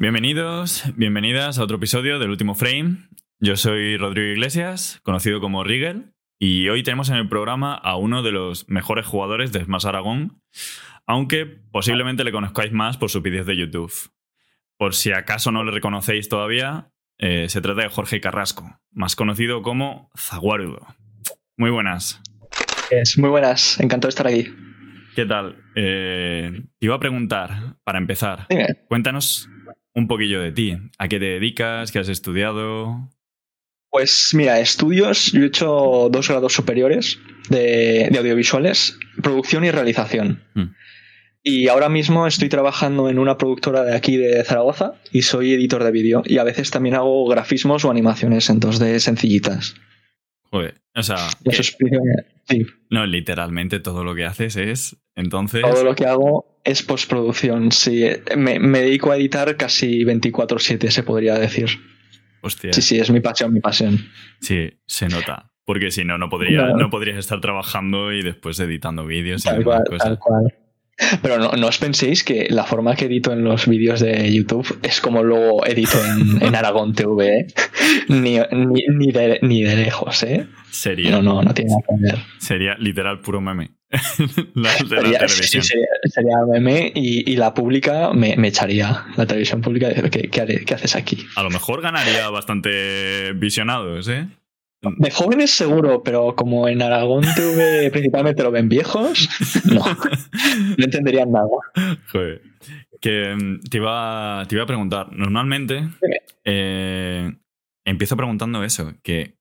Bienvenidos, bienvenidas a otro episodio del último frame. Yo soy Rodrigo Iglesias, conocido como Rigel, y hoy tenemos en el programa a uno de los mejores jugadores de Smash Aragón, aunque posiblemente le conozcáis más por sus vídeos de YouTube. Por si acaso no le reconocéis todavía, eh, se trata de Jorge Carrasco, más conocido como Zaguarudo. Muy buenas. Es muy buenas, encantado de estar aquí. ¿Qué tal? Eh, te iba a preguntar, para empezar, cuéntanos un poquillo de ti. ¿A qué te dedicas? ¿Qué has estudiado? Pues mira, estudios, yo he hecho dos grados superiores de, audiovisuales, producción y realización. Hmm. Y ahora mismo estoy trabajando en una productora de aquí de Zaragoza y soy editor de vídeo. Y a veces también hago grafismos o animaciones en 2D sencillitas. Joder, o sea. sí. No, literalmente todo lo que haces es. Entonces. Todo lo que hago es postproducción, sí. Me, me dedico a editar casi 24-7, se podría decir. Hostia. Sí, sí, es mi pasión, mi pasión. Sí, se nota. Porque si no, no, podría, no. podrías estar trabajando y después editando vídeos y tal cual, Tal cual. Pero no, os penséis que la forma que edito en los vídeos de YouTube es como luego edito en, Aragón TV, ¿eh? ni, ni, de, ni, de, lejos, ¿eh? Sería. No, no, no tiene nada que ver. Sería literal puro meme. la, sería, sería, meme y, la pública me, echaría. La televisión pública, ¿qué, qué, ¿qué haces aquí? A lo mejor ganaría bastante visionados, ¿eh? De jóvenes seguro, pero como en Aragón TV principalmente lo ven viejos, no, no entenderían nada. Joder. Que mm, te iba, te iba a preguntar, normalmente eh, empiezo preguntando eso, que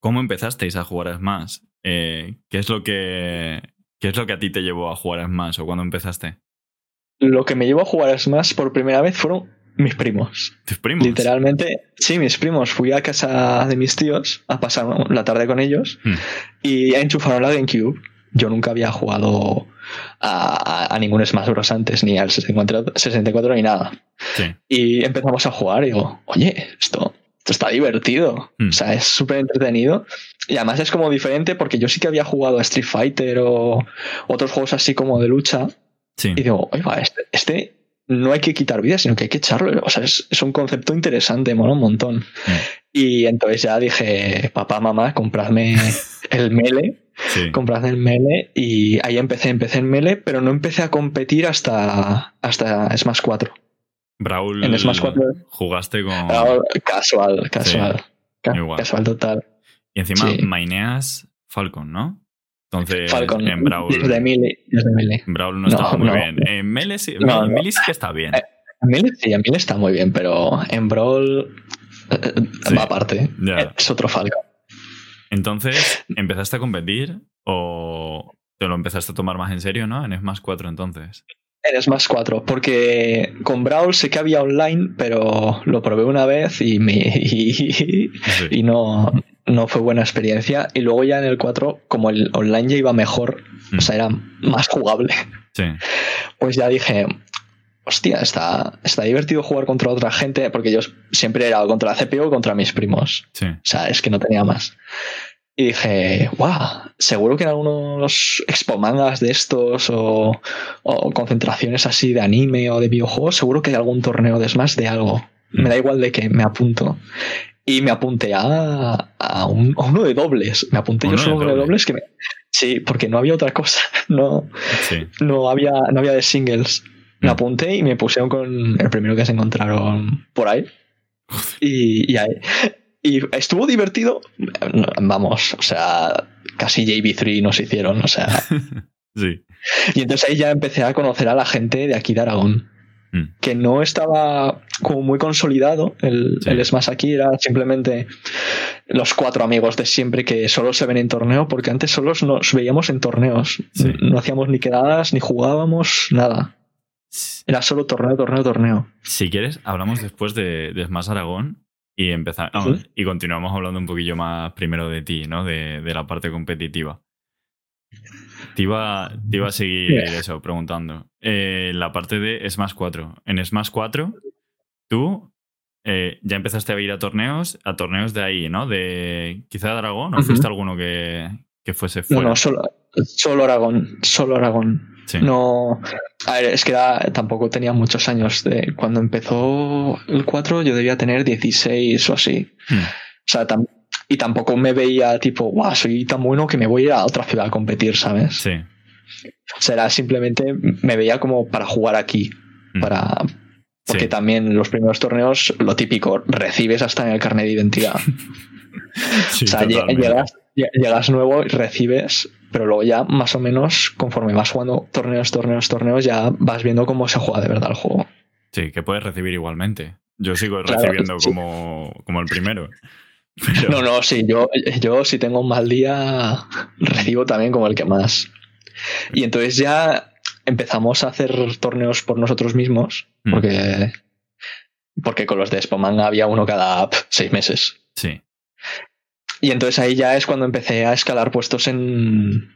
¿cómo empezasteis a jugar a Smash? Eh, ¿qué, es lo que, ¿Qué es lo que a ti te llevó a jugar a Smash o cuándo empezaste? Lo que me llevó a jugar a Smash por primera vez fueron mis primos. ¿Tus primos? Literalmente, sí, mis primos. Fui a casa de mis tíos a pasar la tarde con ellos hmm. y enchufaron la GameCube. Yo nunca había jugado a, ningún Smash Bros. antes, ni al 64, ni nada. Y empezamos a jugar y digo, oye, esto, está divertido. O sea, es súper entretenido. Y además es como diferente porque yo sí que había jugado a Street Fighter o otros juegos así como de lucha. Y digo, oiga, este, este no hay que quitar vida, sino que hay que echarlo. O sea, es, un concepto interesante, mola un montón. Mm. Y entonces ya dije, papá, mamá, compradme el Mele. Compradme el Mele. Y ahí empecé, empecé en Mele, pero no empecé a competir hasta, hasta Smash 4. Brawl, en Smash 4 jugaste con. casual, casual. casual total. Y encima, Maineas Falcon, ¿no? Entonces, en Brawl. Desde Mele, Brawl no, está muy bien. En Mele sí, sí que está bien. Eh, en Mele sí, en Mele está muy bien, pero en Brawl va aparte. Es otro Falcon. Entonces, ¿empezaste a competir o te lo empezaste a tomar más en serio, no? En Smash 4 entonces. En Smash 4, porque con Brawl sé que había online, pero lo probé una vez y me y no, no fue buena experiencia. Y luego ya en el 4, como el online ya iba mejor, o sea, era más jugable. Pues ya dije, hostia, está, está divertido jugar contra otra gente, porque yo siempre era contra la CPU o contra mis primos. O sea, es que no tenía más. Y dije, wow, seguro que en algunos expo mangas de estos o, o, concentraciones así de anime o de videojuegos, seguro que hay algún torneo de Smash de algo. Me da igual de que me apunto. Y me apunté a, a, uno de dobles. Me apunté yo solo a uno de dobles que me... Sí, porque no había otra cosa. No, no, había, no había de singles. Me mm. apunté y me pusieron con el primero que se encontraron por ahí. Y, y, ahí. Y estuvo divertido. Vamos, o sea, casi JB3 nos hicieron, o sea. sí. Y entonces ahí ya empecé a conocer a la gente de aquí de Aragón. Mm. que no estaba como muy consolidado. El, el, Smash aquí era simplemente los cuatro amigos de siempre que solo se ven en torneo, porque antes solo nos veíamos en torneos. No hacíamos ni quedadas, ni jugábamos, nada. Era solo torneo, torneo, torneo. Si quieres, hablamos después de, de Smash Aragón y empezamos y continuamos hablando un poquillo más primero de ti, ¿no? De, de la parte competitiva. Te iba, te iba a seguir eso preguntando. Eh, la parte de Smash 4. En Smash 4, tú eh, ya empezaste a ir a torneos, a torneos de ahí, ¿no? De quizá Aragón, ¿o fuiste alguno que, que fuese fuera? No, solo, solo Aragón, solo Aragón. No. A ver, es que tampoco tenía muchos años. De, cuando empezó el 4, yo debía tener 16 o así. Hmm. O sea, y tampoco me veía tipo, guau, soy tan bueno que me voy a ir a otra ciudad a competir, ¿sabes? Sí. Será simplemente, me veía como para jugar aquí. Hmm. Para. Porque también los primeros torneos, lo típico, recibes hasta en el carnet de identidad. o sea, llegas, llegas nuevo y recibes pero luego ya más o menos conforme vas jugando torneos, torneos, torneos, ya vas viendo cómo se juega de verdad el juego. Sí, que puedes recibir igualmente. Yo sigo recibiendo como, como el primero. No, no, sí, yo, yo si tengo un mal día, recibo también como el que más. Y entonces ya empezamos a hacer torneos por nosotros mismos, mm. porque, porque con los de Spoman había uno cada seis meses. Sí. Y entonces ahí ya es cuando empecé a escalar puestos en,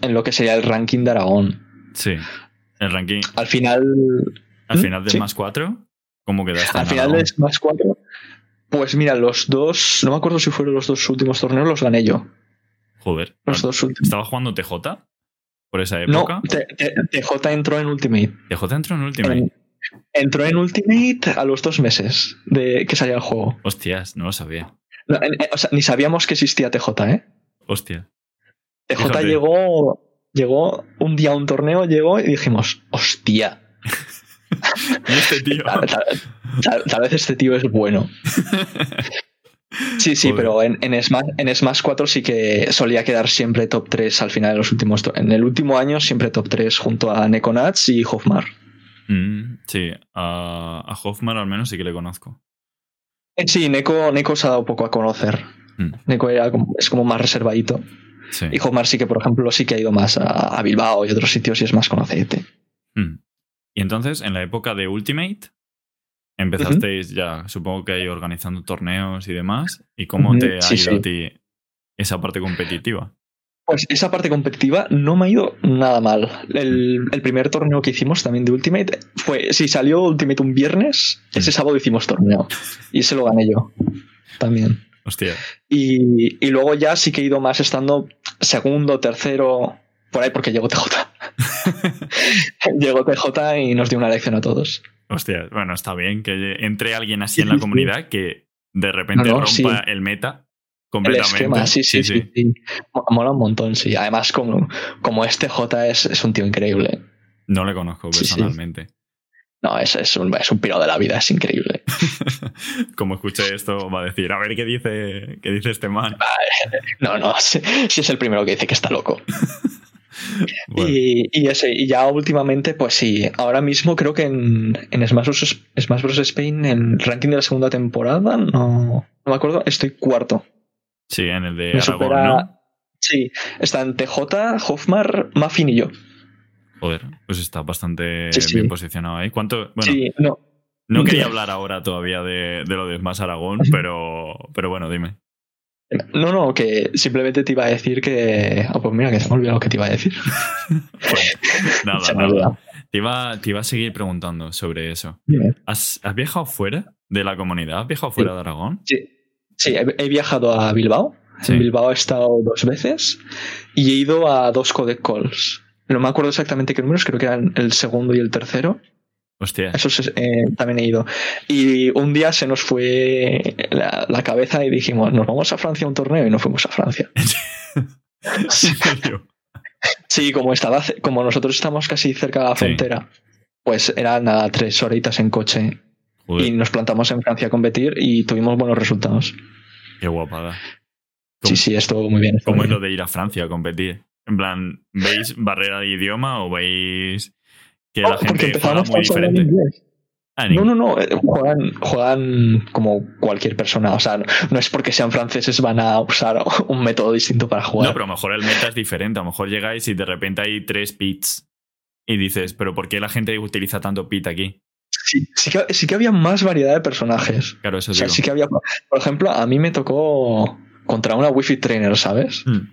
en lo que sería el ranking de Aragón. Sí. El ranking. Al final. ¿Al final de más 4? ¿Cómo quedaste? Al final de más 4. Pues mira, los dos. No me acuerdo si fueron los dos últimos torneos, los gané yo. Joder. Los dos últimos. ¿Estaba jugando TJ? ¿Por esa época? No, TJ entró en Ultimate. ¿TJ entró en Ultimate? entró en Ultimate a los dos meses de que salía el juego. Hostias, no lo sabía. Eh, o sea, ni sabíamos que existía TJ, ¿eh? Hostia. TJ llegó, llegó un día a un torneo, llegó y dijimos, hostia. este tío. Tal, vez este tío es bueno. Sí, sí, pero en, en, Smash, en Smash 4 sí que solía quedar siempre top 3 al final de los últimos. En el último año siempre top 3 junto a Nekonats y Hofmar. Mm, sí, a, a Hofmar al menos sí que le conozco. Eh, sí, Neko, Neko se ha dado poco a conocer. Mm. Neko es como más reservadito. Y Homar sí que, por ejemplo, sí que ha ido más a, Bilbao y otros sitios y es más conocido. Mm. Y entonces, en la época de Ultimate, empezasteis ya, supongo que ahí organizando torneos y demás. ¿Y cómo te ha ido a ti esa parte competitiva? Pues esa parte competitiva no me ha ido nada mal. El, primer torneo que hicimos también de Ultimate fue, si salió Ultimate un viernes, ese mm. sábado hicimos torneo. Y ese lo gané yo también. Hostia. Y, luego ya sí que he ido más estando segundo, tercero, por ahí porque llegó TJ. llegó TJ y nos dio una lección a todos. Hostia, bueno, está bien que entre alguien así en la comunidad que de repente rompa el meta el esquema, sí, sí, sí, Mola un montón, sí. Además, como, como este J es, es un tío increíble. No le conozco personalmente. No, es, es, un, es un piro de la vida, es increíble. como escuche esto, va a decir, a ver qué dice, qué dice este man. No, no, si, es el primero que dice que está loco. y, y, ese, y ya últimamente, pues sí, ahora mismo creo que en, en Smash, Bros. Smash Bros. Spain, en el ranking de la segunda temporada, no, no me acuerdo, estoy cuarto. Sí, en el de Aragón, ¿no? Sí, están TJ, Hofmar, Muffin y yo. Joder, pues está bastante bien posicionado ahí. ¿Cuánto? Bueno, sí, no. No quería hablar ahora todavía de, lo de más Aragón, pero, pero bueno, dime. No, no, que simplemente te iba a decir que. Oh, pues mira, que se me ha olvidado lo que te iba a decir. nada, nada. Te iba, te iba, a seguir preguntando sobre eso. ¿Has, ¿Has, viajado fuera de la comunidad? ¿Has viajado fuera de Aragón? Sí, Sí, he, viajado a Bilbao. En Bilbao he estado dos veces y he ido a dos codec calls. No me acuerdo exactamente qué números, creo que eran el segundo y el tercero. Hostia. Eso eh, también he ido. Y un día se nos fue la, cabeza y dijimos, nos vamos a Francia a un torneo y no fuimos a Francia. sí, como, estaba, como nosotros estamos casi cerca de la frontera, pues eran nada, tres horitas en coche y nos plantamos en Francia a competir y tuvimos buenos resultados. Qué guapada. Sí, sí, estuvo muy bien. ¿Cómo es lo de ir a Francia a competir? En plan, ¿veis barrera de idioma o veis que la gente juega muy diferente? Ah, no, no, no, eh, juegan, juegan como cualquier persona. O sea, no es porque sean franceses van a usar un método distinto para jugar. No, pero a lo mejor el meta es diferente. A lo mejor llegáis y de repente hay tres pits y dices, pero ¿por qué la gente utiliza tanto pit aquí? Sí, sí que, había más variedad de personajes. Claro, eso sí que había. Por ejemplo, a mí me tocó contra una Wi-Fi trainer, ¿sabes? Hmm.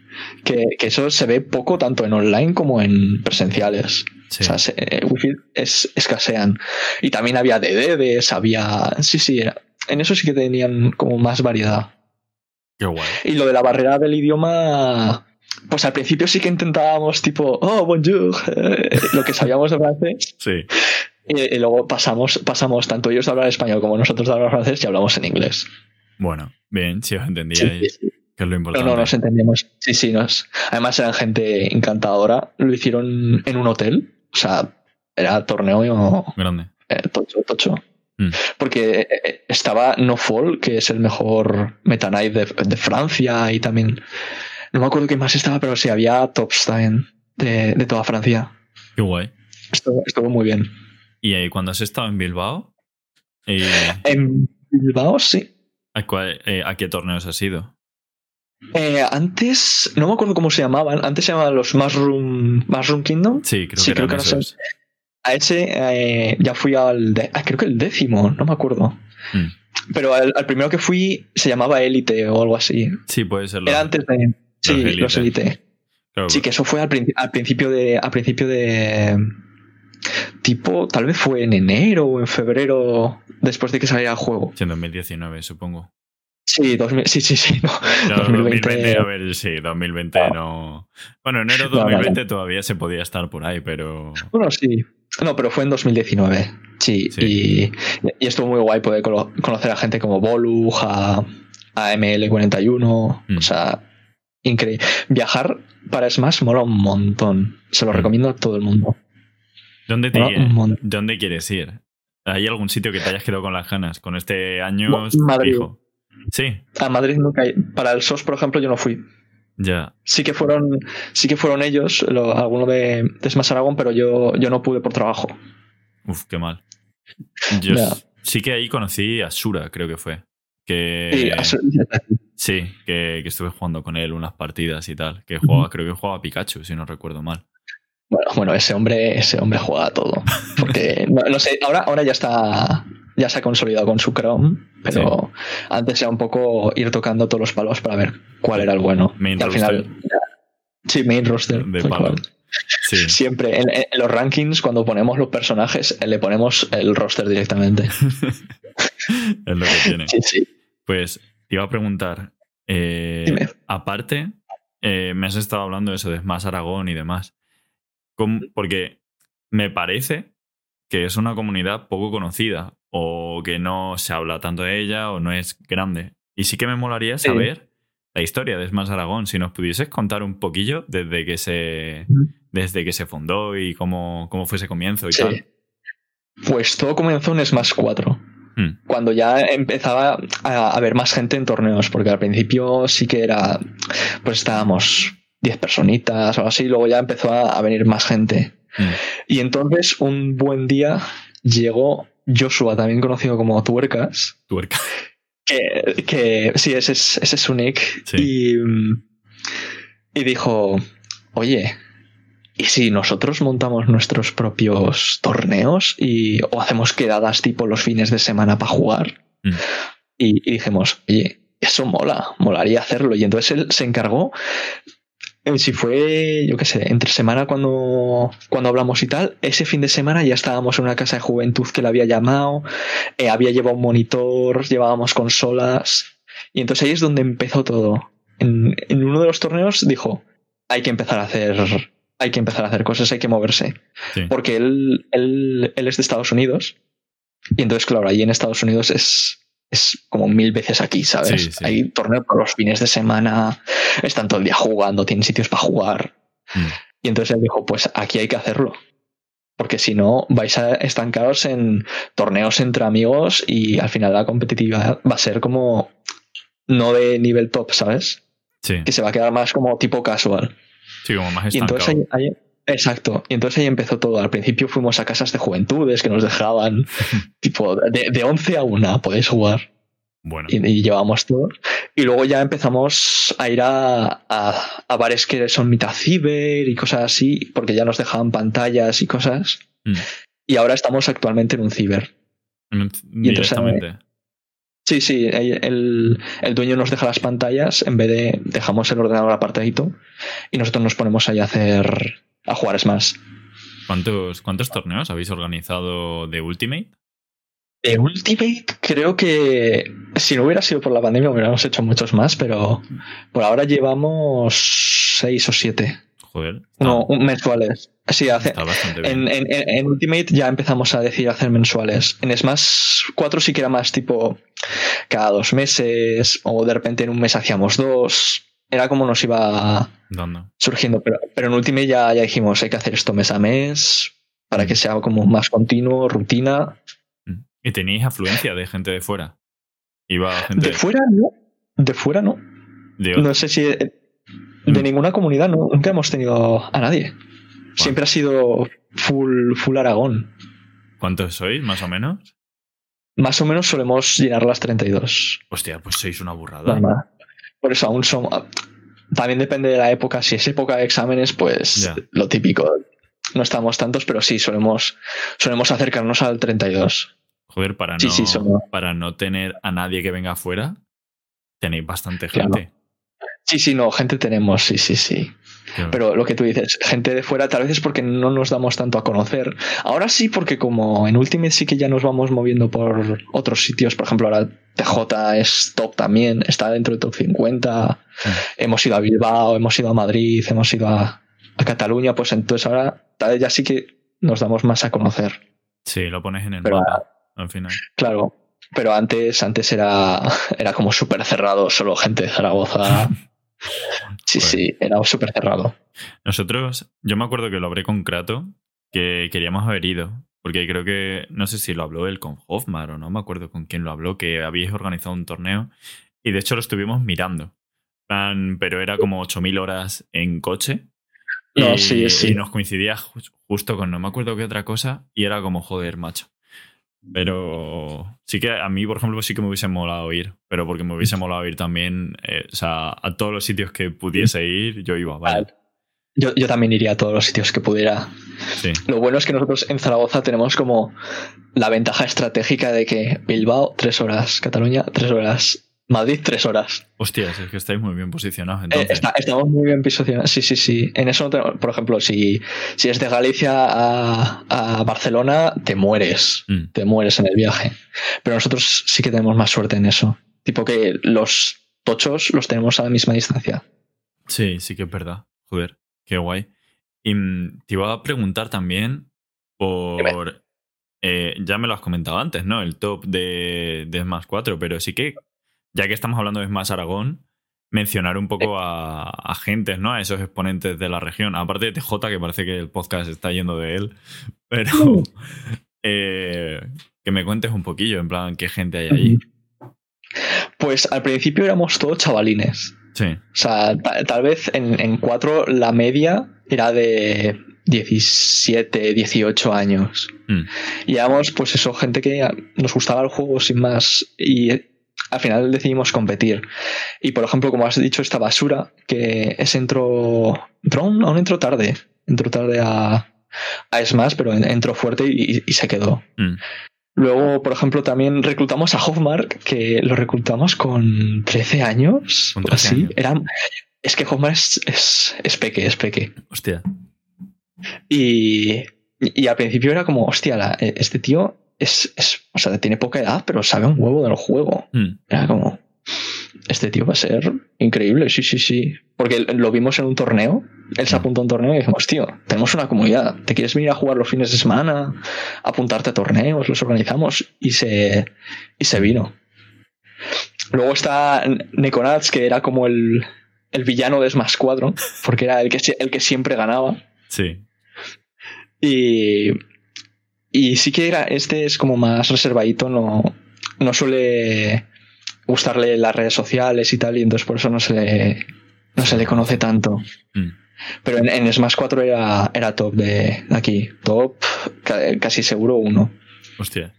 Que, eso se ve poco tanto en online como en presenciales. O sea, se, eh, Wi-Fi es, escasean. Y también había DDDs, había. Sí, sí, en eso sí que tenían como más variedad. Qué guay. Y lo de la barrera del idioma pues al principio sí que intentábamos tipo, oh, bonjour, eh, lo que sabíamos de francés. Sí. Y, luego pasamos, pasamos tanto ellos de hablar español como nosotros de hablar francés y hablamos en inglés. Bueno, bien, si os entendíais. Que es lo importante. No, no, nos entendíamos. Sí, sí, nos. Además eran gente encantadora. Lo hicieron en un hotel. O sea, era torneo. Grande. Eh, tocho, tocho. Mm. Porque eh, estaba No Fall, que es el mejor Meta Knight de, de Francia y también no me acuerdo qué más estaba, pero sí, había tops también de, de toda Francia. Qué guay. Estuvo, estuvo muy bien. ¿Y ahí cuando has estado en Bilbao? Eh, en Bilbao, sí. ¿A, eh, ¿A, qué torneos has ido? Eh, antes, no me acuerdo cómo se llamaban. Antes se llamaban los Mushroom, Mushroom Kingdom. Sí, creo que, creo que esos. A ese ya fui al. ah, creo que el décimo, no me acuerdo. Mm. Pero al, primero que fui se llamaba Elite o algo así. Sí, puede ser. Era antes de. Sí, los Elite. Sí, que eso fue al, principio de. Al principio de. Tipo, tal vez fue en enero o en febrero después de que saliera el juego. en 2019, supongo. Sí, sí, sí, sí. No, 2020, a ver, sí, 2020 ah. no. Bueno, enero de 2020 todavía se podía estar por ahí, pero. Bueno, sí. No, pero fue en 2019. Sí, Y, estuvo muy guay poder conocer a gente como Bolu, a, ML41. Mm. O sea, increíble. Viajar para Smash mola un montón. Se lo mm. recomiendo a todo el mundo. ¿Dónde, te ¿Dónde quieres ir? ¿Hay algún sitio que te hayas quedado con las ganas? Con este año Madrid. Sí. A Madrid nunca. Para el SOS, por ejemplo, yo no fui. Ya. Sí que fueron, sí que fueron ellos, alguno de, de Smash Aragón, pero yo, yo no pude por trabajo. Uf, qué mal. Yo sí que ahí conocí a Sura, creo que fue. Que, sí, que, que, estuve jugando con él unas partidas y tal. Que jugaba, creo que jugaba a Pikachu, si no recuerdo mal. Bueno, bueno, ese hombre, ese hombre juega todo. Porque no, sé, ahora, ahora ya está. Ya se ha consolidado con su Chrome, pero antes era un poco ir tocando todos los palos para ver cuál era el bueno. Main y al final. sí, main roster. De palo. Siempre en, los rankings, cuando ponemos los personajes, le ponemos el roster directamente. es lo que tiene. Sí, sí. Pues te iba a preguntar. Eh, aparte, eh, me has estado hablando de eso de más Aragón y demás. Porque me parece que es una comunidad poco conocida o que no se habla tanto de ella o no es grande. Y sí que me molaría saber la historia de Smash Aragón. Si nos pudieses contar un poquillo desde que se, desde que se fundó y cómo, cómo fue ese comienzo y tal. Pues todo comenzó en Smash 4. Hmm. Cuando ya empezaba a haber más gente en torneos, porque al principio sí que era, pues estábamos 10 personitas o así, luego ya empezó a, venir más gente. Mm. Y entonces un buen día llegó Joshua, también conocido como Tuercas. Tuercas. Que, que, sí, ese es, ese es su nick. Y, y dijo, oye, ¿y si nosotros montamos nuestros propios torneos y, o hacemos quedadas tipo los fines de semana para jugar? Mm. Y, y dijimos, oye, eso mola, molaría hacerlo. Y entonces él se encargó si fue, yo qué sé, entre semana cuando, cuando hablamos y tal, ese fin de semana ya estábamos en una casa de juventud que le había llamado, eh, había llevado un monitor, llevábamos consolas, y entonces ahí es donde empezó todo. En, uno de los torneos dijo, hay que empezar a hacer, hay que empezar a hacer cosas, hay que moverse. Porque él, él, él es de Estados Unidos, y entonces, claro, ahí en Estados Unidos es, es como mil veces aquí, ¿sabes? Hay torneos por los fines de semana, están todo el día jugando, tienen sitios para jugar. Mm. Y entonces él dijo, pues aquí hay que hacerlo. Porque si no, vais a estancaros en torneos entre amigos y al final la competitividad va a ser como no de nivel top, ¿sabes? Sí. Que se va a quedar más como tipo casual. Sí, como más estancado. Y entonces ahí, Exacto. Y entonces ahí empezó todo. Al principio fuimos a casas de juventudes que nos dejaban, tipo, de, de 11 a 1 podéis jugar. Bueno. Y, llevamos todo. Y luego ya empezamos a ir a, a, bares que son mitad ciber y cosas así, porque ya nos dejaban pantallas y cosas. Mm. Y ahora estamos actualmente en un ciber. Directamente. sí, sí, el, el, dueño nos deja las pantallas en vez de dejamos el ordenador apartadito y nosotros nos ponemos ahí a hacer a jugar más ¿Cuántos, ¿Cuántos torneos habéis organizado de Ultimate? De Ultimate, creo que si no hubiera sido por la pandemia hubiéramos hecho muchos más, pero por ahora llevamos seis o siete. Joder. No, mensuales. Sí, hace, Está bastante bien. en, en- en- Ultimate ya empezamos a decir hacer mensuales. En Smash 4 sí que era más tipo cada dos meses o de repente en un mes hacíamos dos. Era como nos iba surgiendo, pero, pero en Ultimate ya, ya dijimos hay que hacer esto mes a mes para que sea como más continuo, rutina. Mm. ¿Y tenéis afluencia de gente de fuera? Iba gente De fuera no. De fuera no. de No sé si eh, Mm. de ninguna comunidad no, nunca hemos tenido a nadie. Siempre ha sido full, full Aragón. ¿Cuántos sois, más o menos? Más o menos solemos llenar las 32. Hostia, pues sois una burrada. Normal. Por eso aún son. También depende de la época. Si es época de exámenes, pues lo típico. No estamos tantos, pero sí, solemos, solemos acercarnos al 32. Joder, para no, Sí, sí, somos- para no tener a nadie que venga afuera, tenéis bastante Claro. gente. Sí, sí, no, gente tenemos, sí, sí, sí. Claro. Pero lo que tú dices, gente de fuera, tal vez es porque no nos damos tanto a conocer. Ahora sí, porque como en Ultimate sí que ya nos vamos moviendo por otros sitios. Por ejemplo, ahora TJ es top también, está dentro del top 50. Mm. Hemos ido a Bilbao, hemos ido a Madrid, hemos ido a, a Cataluña. Pues entonces ahora tal vez ya sí que nos damos más a conocer. Sí, lo pones en el Pero, mapa, al final. Claro. Pero antes, antes era, era como súper cerrado, solo gente de Zaragoza. Sí, Joder. sí, era súper cerrado. Nosotros, yo me acuerdo que lo hablé con Krato, que queríamos haber ido, porque creo que, no sé si lo habló él con Hofmar o no me acuerdo con quién lo habló, que habíais organizado un torneo y de hecho lo estuvimos mirando. Plan, Pero era como 8.000 horas en coche. No, y, sí, sí. y nos coincidía ju- justo con no me acuerdo qué otra cosa y era como joder, macho. Pero sí que a mí, por ejemplo, sí que me hubiese molado ir, pero porque me hubiese molado ir también, eh, o sea, a todos los sitios que pudiese ir, yo iba, vale. Yo, yo también iría a todos los sitios que pudiera. Sí. Lo bueno es que nosotros en Zaragoza tenemos como la ventaja estratégica de que Bilbao, tres horas, Cataluña, tres horas, Madrid, tres horas. Hostias, es que estáis muy bien posicionados Eh, está- estamos muy bien posicionados. Sí, sí, sí. En eso, por ejemplo, si, si es de Galicia a, a Barcelona, te mueres. Mm, Te mueres en el viaje. Pero nosotros sí que tenemos más suerte en eso. Tipo que los tochos los tenemos a la misma distancia. Sí, sí que es verdad. Joder, qué guay. Y mm, te iba a preguntar también por... eh, ya me lo has comentado antes, ¿no? El top de, de Smash 4, pero sí que, ya que estamos hablando de Smash Aragón, mencionar un poco a, a gentes, ¿no? A esos exponentes de la región. Aparte de TJ, que parece que el podcast está yendo de él, pero eh, que me cuentes un poquillo, en plan, qué gente hay ahí. Pues al principio éramos todos chavalines. Sí. O sea, ta- tal vez en, en cuatro la media era de 17, 18 años. Mm. Y éramos, pues eso, gente que nos gustaba el juego sin más. Y al final decidimos competir. Y por ejemplo, como has dicho, esta basura, que es entró. Entró aún, entró tarde. Entró tarde a, a Smash, pero en- entró fuerte y, y se quedó. Mm. Luego, por ejemplo, también reclutamos a Hofmark, que lo reclutamos con 13 años. Con o 13 así. años. Era, es que Hofmark es, es, es peque, es peque. Hostia. Y, y al principio era como, hostia, la- este tío es, es, o sea, tiene poca edad, pero sabe un huevo del juego. Mm. Era como, este tío va a ser increíble, sí, sí, sí. Porque lo vimos en un torneo, él se Mm. apuntó a un torneo y dijimos, tío, tenemos una comunidad, ¿te quieres venir a jugar los fines de semana? Apuntarte a torneos, los organizamos y se, y se vino. Luego está Nekonats, que era como el, el villano de Smash Squadron, porque era el que, el que siempre ganaba. Sí. Y, y sí que era, este es como más reservadito, no, no suele gustarle las redes sociales y tal, y entonces por eso no se le, no se le conoce tanto. Mm. Pero en, en Smash 4 era, era top de, de aquí, top ca- casi seguro uno. Hostia.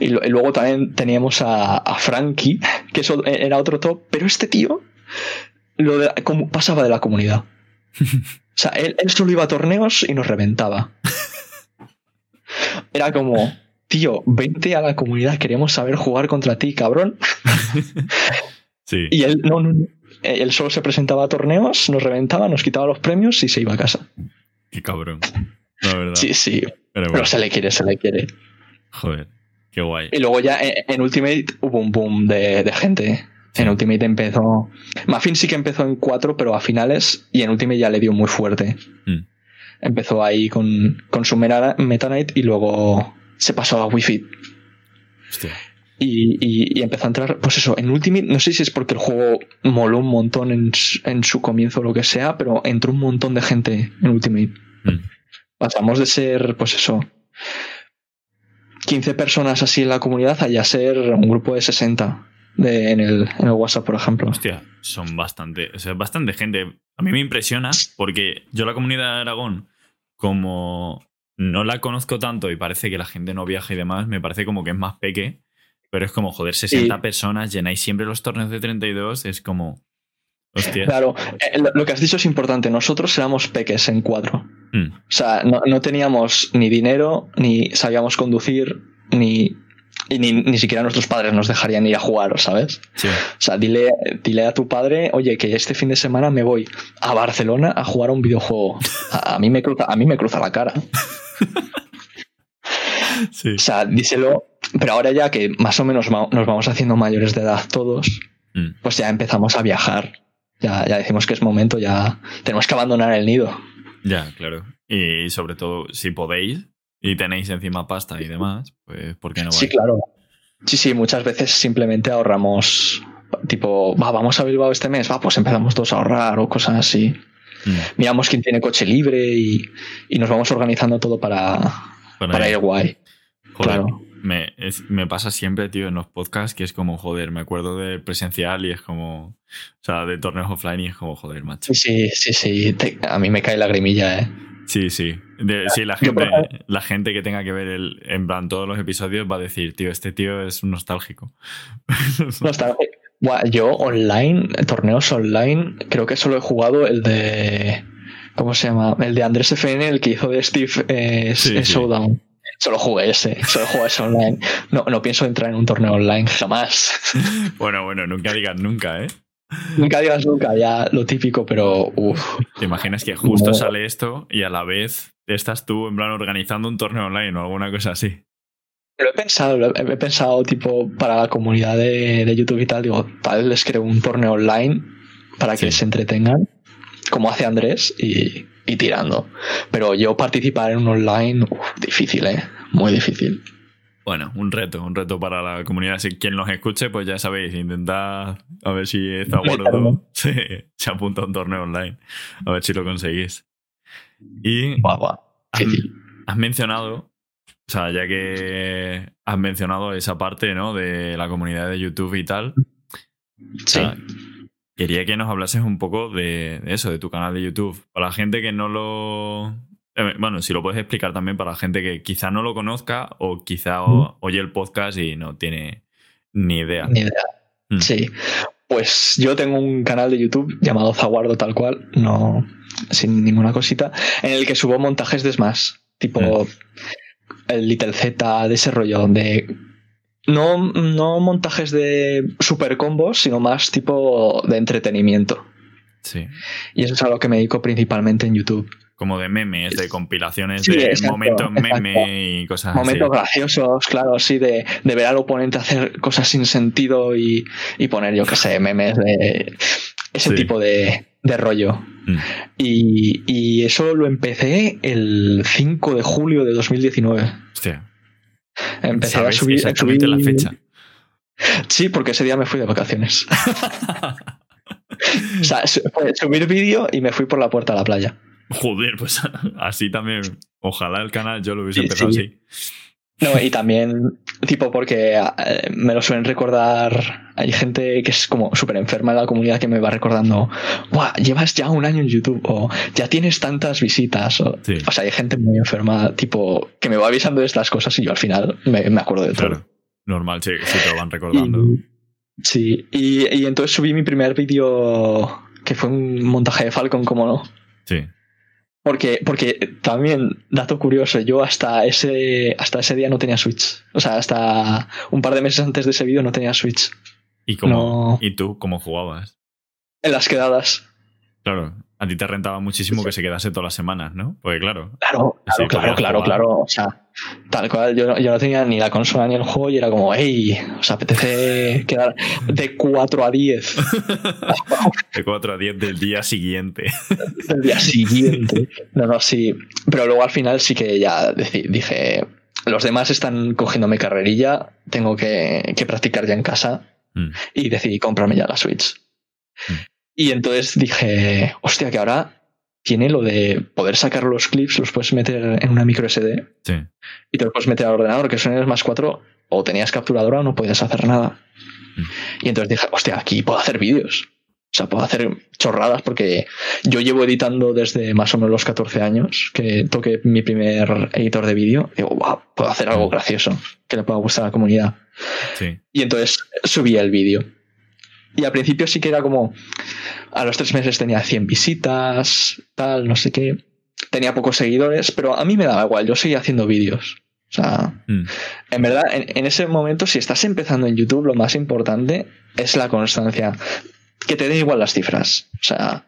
Y, lo- y luego también teníamos a, a Frankie, que eso era otro top, pero este tío lo de- como pasaba de la comunidad. O sea, él, él solo iba a torneos y nos reventaba. Era como, tío, vente a la comunidad, queremos saber jugar contra ti, cabrón. Sí. Y él no, no, no. él solo se presentaba a torneos, nos reventaba, nos quitaba los premios y se iba a casa. Qué cabrón. La verdad. Sí, sí, Pero se le quiere, se le quiere. joder. Qué guay. Y luego ya en, Ultimate hubo un boom de, gente. En Ultimate empezó. Muffin sí que empezó en 4, pero a finales. Y en Ultimate ya le dio muy fuerte. Mm. Empezó ahí con, con su Meta Knight y luego se pasó a Wi-Fi. Hostia. Y, empezó a entrar, pues eso, en Ultimate, no sé si es porque el juego moló un montón en, su comienzo o lo que sea, pero entró un montón de gente en Ultimate. Mm. Pasamos de ser, pues eso, 15 personas así en la comunidad a ya ser un grupo de 60 de, en, el, en, el, WhatsApp, por ejemplo. Hostia, son bastante, o sea, bastante gente. A mí me impresiona porque yo la comunidad de Aragón, como no la conozco tanto y parece que la gente no viaja y demás, me parece como que es más peque pero es como, joder, 60 personas, llenáis siempre los torneos de 32, es como. Hostia. Claro, eh, lo que has dicho es importante. Nosotros éramos peques en cuatro. Mm. O sea, no, teníamos ni dinero, ni sabíamos conducir, ni, ni, ni, siquiera nuestros padres nos dejarían ir a jugar, ¿sabes? Sí. O sea, dile, dile a tu padre, oye, que este fin de semana me voy a Barcelona a jugar a un videojuego. A, mí, me cruza, a mí me cruza la cara. sí. O sea, díselo pero ahora ya que más o menos nos vamos haciendo mayores de edad todos, mm. pues ya empezamos a viajar. Ya, ya decimos que es momento, ya tenemos que abandonar el nido. Ya, claro. Y sobre todo, si podéis y tenéis encima pasta y demás, pues ¿por qué no vais? Sí, claro. Sí, sí, muchas veces simplemente ahorramos, tipo, va, vamos a Bilbao este mes, va, pues empezamos todos a ahorrar o cosas así. Mm. Miramos quién tiene coche libre y, nos vamos organizando todo para, para, ir guay. Claro me, me pasa siempre, tío, en los podcasts que es como, joder, me acuerdo de presencial y es como, o sea, de torneos offline y es como, joder, macho. Sí, sí, sí, a mí me cae la grimilla, ¿eh? Sí, sí. sí, la gente, la gente que tenga que ver el, en plan todos los episodios va a decir, tío, este tío es un nostálgico. Nostálgico. Yo online, torneos online, creo que solo he jugado el de. ¿Cómo se llama? El de Andrés FN, el que hizo de Steve eh, Showdown. Solo jugué ese, solo jugué ese online. No, no pienso entrar en un torneo online jamás. Bueno, bueno, nunca digas nunca, ¿eh? Nunca digas nunca, ya lo típico, pero uff. ¿Te imaginas que justo sale esto y a la vez estás tú en plan organizando un torneo online o alguna cosa así? Lo he pensado, he pensado tipo para la comunidad de, YouTube y tal, digo, tal vez les creo un torneo online para que se entretengan, como hace Andrés, y, y tirando. Pero yo participar en un online, difícil, ¿eh? Muy difícil. Bueno, un reto, un reto para la comunidad. Si quien los escuche, pues ya sabéis, intentad a ver si está guardado. se, se apunta a un torneo online. A ver si lo conseguís. Y has, mencionado, o sea, ya que has mencionado esa parte, ¿no? De la comunidad de YouTube y tal. Sí. Quería que nos hablases un poco de, eso, de tu canal de YouTube. Para la gente que no lo. Eh, bueno, si lo puedes explicar también para la gente que quizá no lo conozca o quizá oye el podcast y no tiene ni idea. Ni idea. Mm. Sí. Pues yo tengo un canal de YouTube llamado Zaguardo tal cual, no sin ninguna cosita, en el que subo montajes de Smash, tipo mm. el Little Z de ese rollo, donde no, no montajes de super combos, sino más tipo de entretenimiento. Sí. Y eso es a lo que me dedico principalmente en YouTube. Como de memes, de compilaciones de momentos meme y cosas así. Momentos graciosos, claro, sí, de, ver al oponente hacer cosas sin sentido y, poner, yo qué sé, memes de ese tipo de, rollo. Mm. Y, y, eso lo empecé el 5 de julio de 2019. Hostia. Empecé a subir. Exactamente la fecha. Sí, porque ese día me fui de vacaciones. o sea, subir vídeo y me fui por la puerta a la playa. Joder, pues así también. Ojalá el canal yo lo hubiese empezado así. No, y también, tipo, porque eh, me lo suelen recordar. Hay gente que es como súper enferma en la comunidad que me va recordando, Buah, llevas ya un año en YouTube, o ya tienes tantas visitas. O, o sea, hay gente muy enferma, tipo, que me va avisando de estas cosas y yo al final me, acuerdo de todo. Claro, normal, sí, sí te lo van recordando. sí, y, y entonces subí mi primer vídeo, que fue un montaje de Falcon, como no. Sí. Porque, porque también, dato curioso, yo hasta ese, hasta ese día no tenía Switch. O sea, hasta un par de meses antes de ese vídeo no tenía Switch. ¿Y, cómo, ¿Y tú cómo jugabas? En las quedadas. Claro. A ti te rentaba muchísimo que se quedase todas las semanas, ¿no? Porque claro. Claro, claro, claro, claro, claro, O sea, tal cual, yo, yo, no tenía ni la consola ni el juego y era como, hey, o sea, apetece quedar de 4 a 10. de 4 a 10 del día siguiente. del día siguiente. No, no, sí. Pero luego al final sí que ya dije, los demás están cogiéndome carrerilla, tengo que, que practicar ya en casa mm. y decidí comprarme ya la Switch. Mm. Y entonces dije, hostia, que ahora tiene lo de poder sacar los clips, los puedes meter en una micro SD sí. y te los puedes meter al ordenador, que son el más 4, o tenías capturadora o no puedes hacer nada. Mm. Y entonces dije, hostia, aquí puedo hacer vídeos. O sea, puedo hacer chorradas porque yo llevo editando desde más o menos los 14 años que toqué mi primer editor de vídeo. Digo, wow, puedo hacer algo gracioso que le pueda gustar a la comunidad. Sí. Y entonces subí el vídeo. Y al principio sí que era como, a los tres meses tenía 100 visitas, tal, no sé qué. Tenía pocos seguidores, pero a mí me daba igual, yo seguía haciendo vídeos. O sea, mm. en verdad, en, ese momento, si estás empezando en YouTube, lo más importante es la constancia. Que te dé igual las cifras. O sea,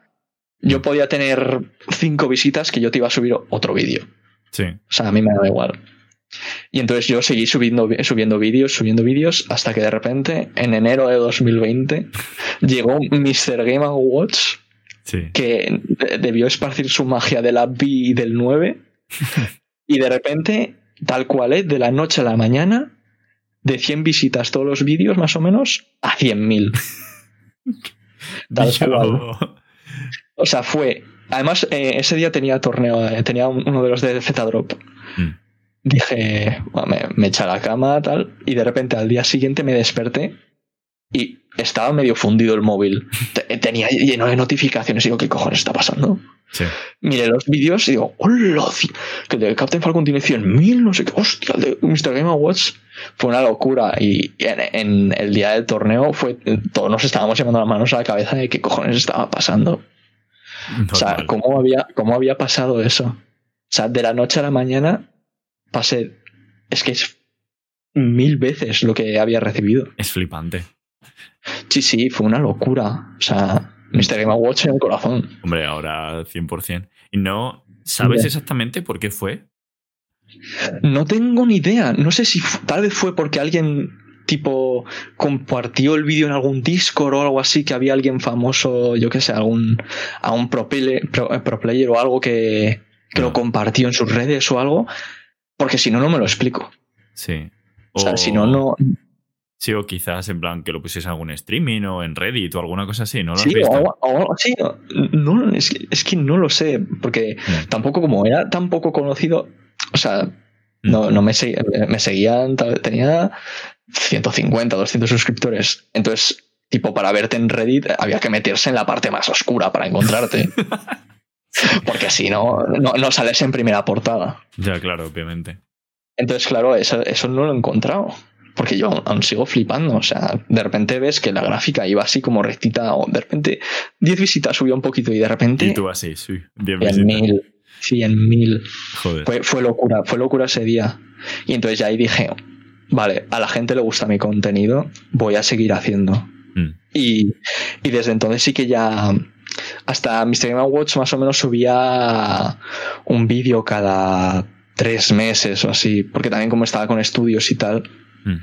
yo podía tener cinco visitas que yo te iba a subir otro vídeo. Sí. O sea, a mí me daba igual. Y entonces yo seguí subiendo, subiendo vídeos, subiendo vídeos, hasta que de repente, en enero de 2020, llegó Mr. Game Watch, que debió esparcir su magia de la B y del 9, y de repente, tal cual es, de la noche a la mañana, de 100 visitas todos los vídeos, más o menos, a 100.000. tal cual. O sea, fue. Además, eh, ese día tenía torneo, eh, tenía uno de los de Z-Drop. Mm dije, me, eché a la cama, tal, y de repente al día siguiente me desperté y estaba medio fundido el móvil. Tenía lleno de notificaciones. Y digo, ¿qué cojones está pasando? Sí. Miré los vídeos y digo, ¡hola! Que de Captain Falcon tiene 100.000, no sé qué. ¡Hostia! El de Mr. Game Watch fue una locura. Y en, el día del torneo fue todos nos estábamos llevando las manos a la cabeza de qué cojones estaba pasando. O sea, ¿cómo había, ¿cómo había pasado eso? O sea, de la noche a la mañana pasé. Es que es mil veces lo que había recibido. Es flipante. Sí, sí, fue una locura. O sea, Mr. Game Watch en el corazón. Hombre, ahora 100%. ¿Y no sabes exactamente por qué fue? No tengo ni idea. No sé si tal vez fue porque alguien tipo compartió el vídeo en algún Discord o algo así, que había alguien famoso, yo qué sé, algún a un pro, player, o algo que, que lo compartió en sus redes o algo. Porque si no, no me lo explico. Sí. O, sea, si no, no. Sí, o quizás en plan que lo pusiese en algún streaming o en Reddit o alguna cosa así, ¿no? sí, O, sí, no, es, que, no lo sé, porque tampoco como era tan poco conocido, o sea, no, mm. no me, me seguían, tenía 150, 200 suscriptores, entonces, tipo, para verte en Reddit había que meterse en la parte más oscura para encontrarte. Porque si no, no, sales en primera portada. Ya, claro, obviamente. Entonces, claro, eso, eso no lo he encontrado. Porque yo aún sigo flipando. O sea, de repente ves que la gráfica iba así como rectita. O de repente 10 visitas subió un poquito y de repente. Y tú así, sí. 10 visitas. mil. Sí, en mil. Joder. Fue, fue locura, fue locura ese día. Y entonces ya ahí dije, vale, a la gente le gusta mi contenido, voy a seguir haciendo. Mm. Y, y desde entonces sí que ya hasta Mr. Game Watch más o menos subía un vídeo cada tres meses o así, porque también como estaba con estudios y tal. Mm.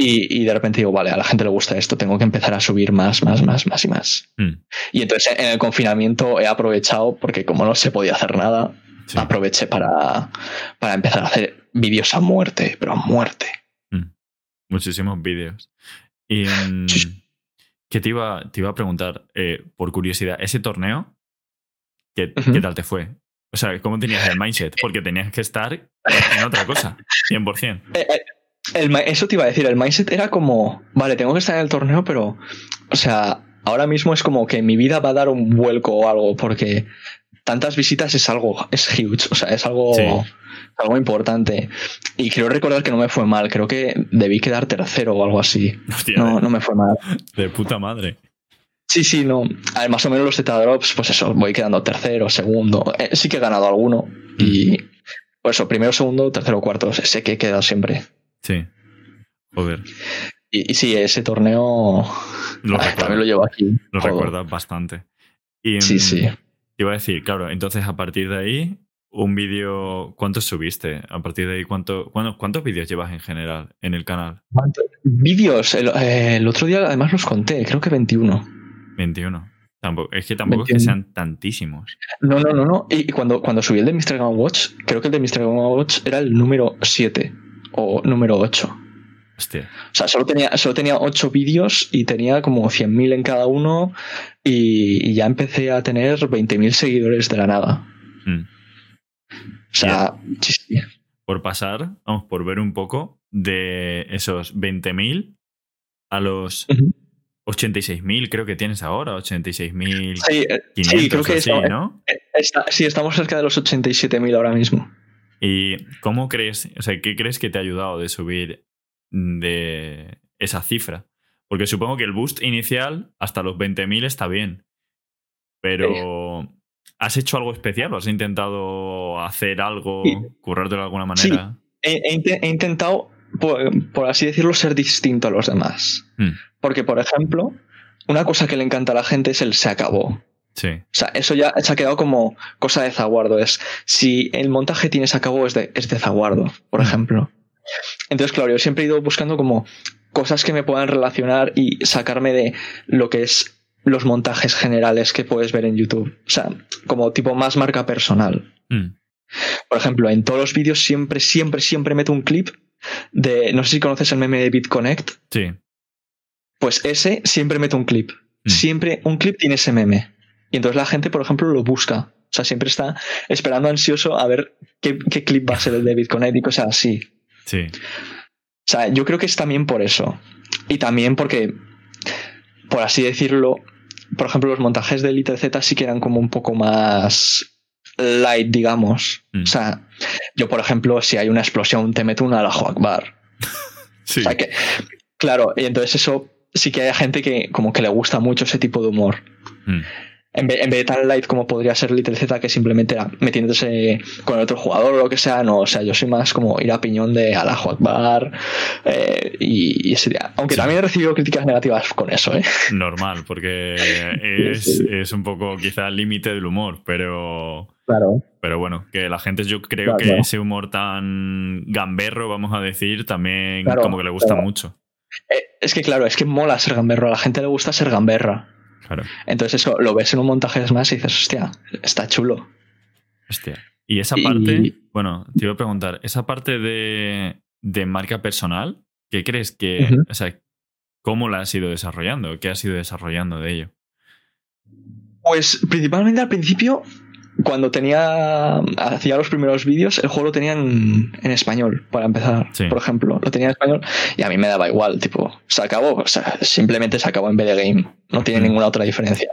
Y, de repente digo, vale, a la gente le gusta esto, tengo que empezar a subir más, más, más, más y más. Mm. Y entonces en el confinamiento he aprovechado, porque como no se podía hacer nada, aproveché para, para empezar a hacer vídeos a muerte, pero a muerte. Mm. Muchísimos vídeos. Y, que te iba, te iba a preguntar, eh, por curiosidad, ese torneo, ¿qué, ¿qué, tal te fue? O sea, ¿cómo tenías el mindset? Porque tenías que estar en otra cosa, 100%. Eh, eh, el, eso te iba a decir, el mindset era como, vale, tengo que estar en el torneo, pero, o sea, ahora mismo es como que mi vida va a dar un vuelco o algo, porque tantas visitas es algo, es huge, o sea, es algo algo importante. Y quiero recordar que no me fue mal. Creo que debí quedar tercero o algo así. no, no me fue mal. De puta madre. Sí, sí, no. A ver, más o menos los Z Drops, pues eso, voy quedando tercero, segundo. Eh, sí que he ganado alguno. Y pues eso, primero, segundo, tercero, cuarto. Sé que he quedado siempre. Sí. Joder. Y, sí, ese torneo lo también lo llevo aquí. Lo recuerdas bastante. sí, sí. Te iba a decir, claro, entonces a partir de ahí, un vídeo, ¿cuántos subiste? A partir de ahí, ¿cuánto, ¿cuántos vídeos llevas en general en el canal? Vídeos, el, eh, el, otro día además los conté, creo que 21. 21. Tampoco, es que tampoco es que sean tantísimos. No, no, no, no. Y cuando, cuando subí el de Mr. Game Watch, creo que el de Mr. Game Watch era el número 7 o número 8. Hostia. O sea, solo tenía, solo tenía 8 vídeos y tenía como 100.000 en cada uno y, ya empecé a tener 20.000 seguidores de la nada. Mm. O sea, Por pasar, vamos, por ver un poco de esos 20.000 a los 86.000 creo que tienes ahora, 86.000. Sí, eh, sí, creo que así, ¿no? Eh, sí, estamos cerca de los 87.000 ahora mismo. ¿Y cómo crees, o sea, qué crees que te ha ayudado de subir de esa cifra? Porque supongo que el boost inicial hasta los 20.000 está bien. Pero ¿has hecho algo especial? ¿Has intentado hacer algo, currarte de alguna manera? Sí. He, intentado, por, así decirlo, ser distinto a los demás. Hmm. Porque, por ejemplo, una cosa que le encanta a la gente es el se acabó. Sí. O sea, eso ya se ha quedado como cosa de zaguardo. Es si el montaje tiene se acabó, es de, es de zaguardo, por hmm. ejemplo. Entonces, claro, yo siempre he ido buscando como cosas que me puedan relacionar y sacarme de lo que es los montajes generales que puedes ver en YouTube. O sea, como tipo más marca personal. Hmm. Por ejemplo, en todos los vídeos siempre, siempre, siempre meto un clip de. No sé si conoces el meme de BitConnect. Sí. Pues ese siempre meto un clip. Hmm. Siempre un clip tiene ese meme. Y entonces la gente, por ejemplo, lo busca. O sea, siempre está esperando ansioso a ver qué, clip va a ser el de BitConnect y cosas así. Sí. O sea, yo creo que es también por eso. Y también porque, por así decirlo, por ejemplo, los montajes de Elite Z sí que eran como un poco más light, digamos. Mm. O sea, yo, por ejemplo, si hay una explosión, te meto una a la Akbar. sí. O sea que, claro, y entonces eso sí que hay gente que como que le gusta mucho ese tipo de humor. Mm en vez, de tan light como podría ser Little Z, que simplemente era metiéndose con el otro jugador o lo que sea, no, o sea, yo soy más como ir a piñón de Alajo Akbar eh, y, ese día. Aunque también he recibido críticas negativas con eso, ¿eh? Normal, porque es, un poco quizá el límite del humor, pero. Claro. Pero bueno, que la gente, yo creo que ese humor tan gamberro, vamos a decir, también como que le gusta mucho. Eh, es que claro, es que mola ser gamberro, a la gente le gusta ser gamberra. Entonces eso lo ves en un montaje más y dices, hostia, está chulo. Hostia. Y esa parte, bueno, te iba a preguntar, esa parte de, marca personal, ¿qué crees que, o sea, cómo la has ido desarrollando? ¿Qué has ido desarrollando de ello? Pues principalmente al principio cuando tenía hacía los primeros vídeos, el juego lo tenía en, español, para empezar, por ejemplo. Lo tenía en español y a mí me daba igual, tipo, se acabó, o sea, simplemente se acabó en BD Game, no tiene mm. ninguna otra diferencia.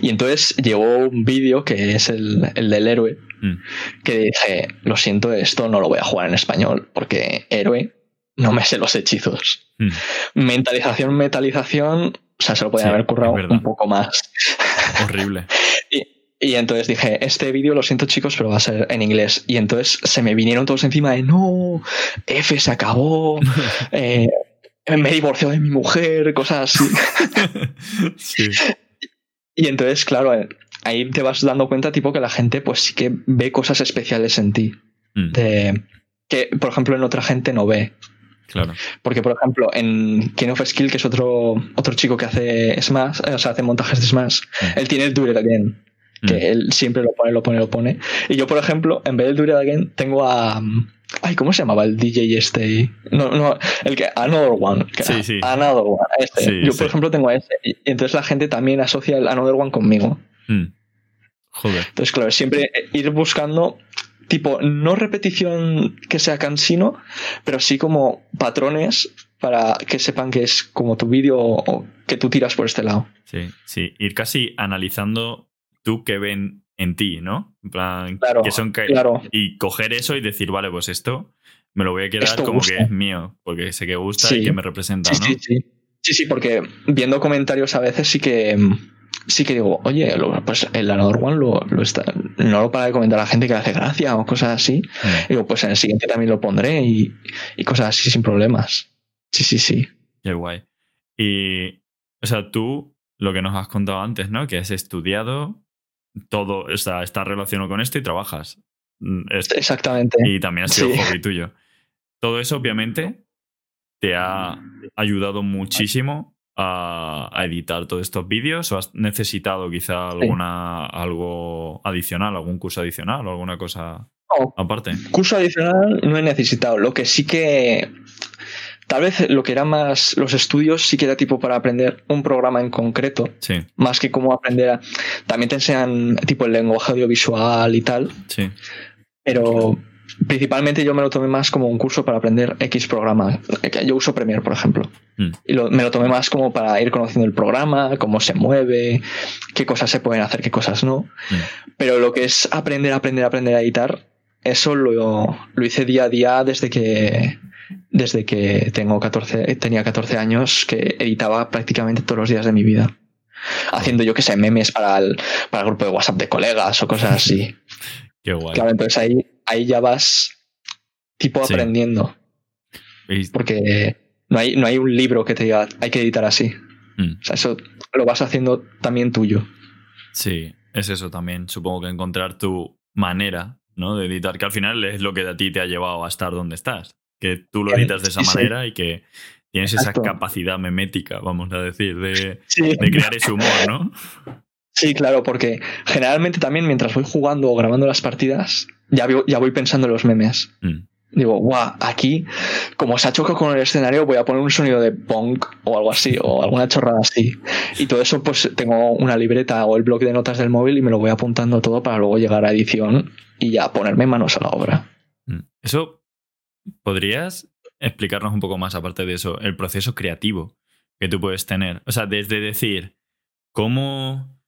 Y entonces llegó un vídeo que es el, del héroe, mm. que dije, lo siento, esto no lo voy a jugar en español, porque héroe no me sé los hechizos. Mm. Mentalización, metalización, o sea, se lo podían haber currado un poco más. Horrible. Y entonces dije, este vídeo lo siento chicos, pero va a ser en inglés. Y entonces se me vinieron todos encima de, no, F se acabó, eh, me divorció de mi mujer, cosas así. sí. Y entonces, claro, eh, ahí te vas dando cuenta tipo que la gente pues sí que ve cosas especiales en ti. Mm. De, que, por ejemplo, en otra gente no ve. Claro. Porque, por ejemplo, en King of Skill, que es otro, otro chico que hace Smash, o sea, hace montajes de Smash, mm. él tiene el It Again que mm. él siempre lo pone, lo pone, lo pone. Y yo, por ejemplo, en vez del It Again, tengo a. Ay, ¿cómo se llamaba el DJ este? No, no, el que. Another One. sí, sí. Another One. Este. yo, por ejemplo, tengo a ese. Y entonces la gente también asocia el Another One conmigo. Mm. Joder. Entonces, claro, siempre ir buscando. Tipo, no repetición que sea cansino, pero sí como patrones para que sepan que es como tu vídeo o que tú tiras por este lado. Sí, sí. Ir casi analizando tú que ven en ti, ¿no? En plan, claro, que son claro. y coger eso y decir, vale, pues esto me lo voy a quedar como que es mío, porque sé que gusta y que me representa, sí, ¿no? Sí, sí. Sí, sí, porque viendo comentarios a veces sí que sí que digo, oye, pues el Another One lo, está, no lo para de comentar a la gente que le hace gracia o cosas así. Mm. Digo, pues en el siguiente también lo pondré y, y cosas así sin problemas. Sí, sí, sí. Qué guay. Y, o sea, tú, lo que nos has contado antes, ¿no? Que has estudiado todo está, está relacionado con esto y trabajas. Mm, Exactamente. Y también ha sido un hobby tuyo. Todo eso, obviamente, te ha ayudado muchísimo a, editar todos estos vídeos o has necesitado quizá alguna algo adicional, algún curso adicional o alguna cosa aparte? Curso adicional no he necesitado. Lo que sí que Tal vez lo que era más los estudios sí que era tipo para aprender un programa en concreto, sí. más que cómo aprender a... También te enseñan tipo el lenguaje audiovisual y tal, sí. pero principalmente yo me lo tomé más como un curso para aprender X programa. Yo uso Premiere, por ejemplo. Mm. Y me lo tomé más como para ir conociendo el programa, cómo se mueve, qué cosas se pueden hacer, qué cosas no. Mm. Pero lo que es aprender, aprender, aprender a editar, eso lo, lo hice día a día desde que desde que tengo 14, tenía 14 años que editaba prácticamente todos los días de mi vida. Haciendo, yo que sé, memes para el, para el grupo de WhatsApp de colegas o cosas así. Qué guay. Claro, entonces ahí, ahí ya vas tipo aprendiendo. Porque no hay, no hay un libro que te diga, hay que editar así. Mm. O sea, eso lo vas haciendo también tuyo. Sí, es eso también. Supongo que encontrar tu manera ¿no? de editar, que al final es lo que a ti te ha llevado a estar donde estás que tú lo editas de esa manera y que tienes esa capacidad memética, vamos a decir, de, crear ese humor, ¿no? Sí, claro, porque generalmente también mientras voy jugando o grabando las partidas, ya, ya voy pensando en los memes. Mm. Digo, guau, aquí, como se ha chocado con el escenario, voy a poner un sonido de punk o algo así, o alguna chorrada así. Y todo eso, pues tengo una libreta o el bloque de notas del móvil y me lo voy apuntando todo para luego llegar a edición y ya ponerme manos a la obra. Mm. Eso ¿Podrías explicarnos un poco más, aparte de eso, el proceso creativo que tú puedes tener? O sea, desde decir, ¿cómo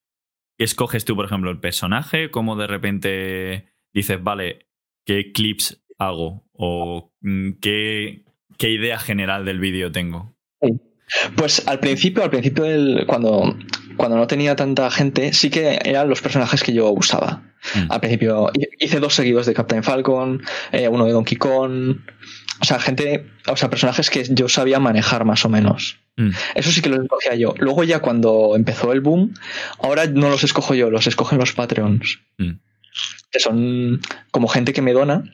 escoges tú, por ejemplo, el personaje? ¿Cómo de repente dices, vale, qué clips hago? ¿O mm, qué, qué idea general del vídeo tengo? Pues al principio, al principio del, cuando, cuando no tenía tanta gente, sí que eran los personajes que yo usaba. Mm. Al principio hice dos seguidos de Captain Falcon, eh, uno de Donkey Kong. O sea, gente, o sea, personajes que yo sabía manejar más o menos. Mm. Eso sí que los escogía yo. Luego ya cuando empezó el boom, ahora no los escojo yo, los escogen los Patreons. Mm. Que son como gente que me dona.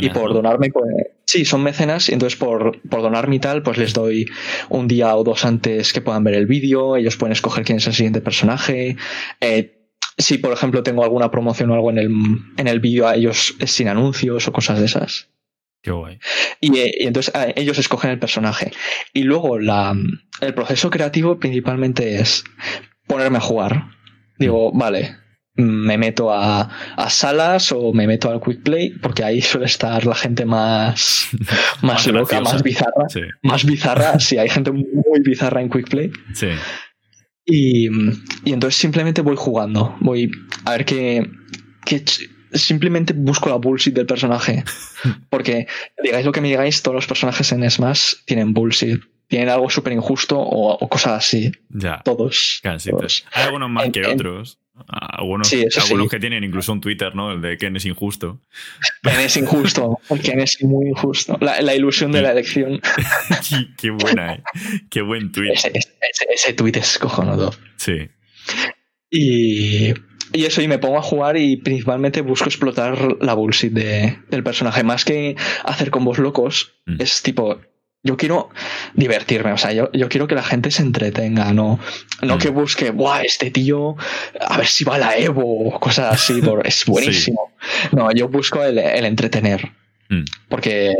y por donarme, pues, sí, son mecenas. Y entonces por, por donarme y tal, pues les doy un día o dos antes que puedan ver el vídeo. Ellos pueden escoger quién es el siguiente personaje. Eh, si, por ejemplo, tengo alguna promoción o algo en el, en el vídeo a ellos sin anuncios o cosas de esas. Qué guay. Y, eh, entonces eh, ellos escogen el personaje. Y luego la, el proceso creativo principalmente es ponerme a jugar. Digo, vale, me meto a, a, salas o me meto al quick play porque ahí suele estar la gente más más, loca, más bizarra, más bizarra, sí, hay gente muy bizarra en quick play. Sí. Y, entonces simplemente voy jugando. Voy a ver qué, Simplemente busco la bullshit del personaje. Porque digáis lo que me digáis, todos los personajes en Smash tienen bullshit. Tienen algo súper injusto o, cosas así. Ya. Todos. Hay algunos más que otros. Algunos, algunos que tienen incluso un Twitter, ¿no? El de Ken es injusto. Ken es injusto, Ken es muy injusto. La, ilusión de la elección. qué, buena, ¿eh? Qué buen tweet. Ese, ese, tweet es cojonudo. Sí. Y, y, eso, y me pongo a jugar y principalmente busco explotar la bullshit de, del personaje. Más que hacer combos locos, mm. es tipo, yo quiero divertirme, o sea, yo, yo, quiero que la gente se entretenga, no, no que mm. busque, Buah, este tío, a ver si va a la Evo o cosas así, es buenísimo. No, yo busco el, el entretener. Mm. Porque,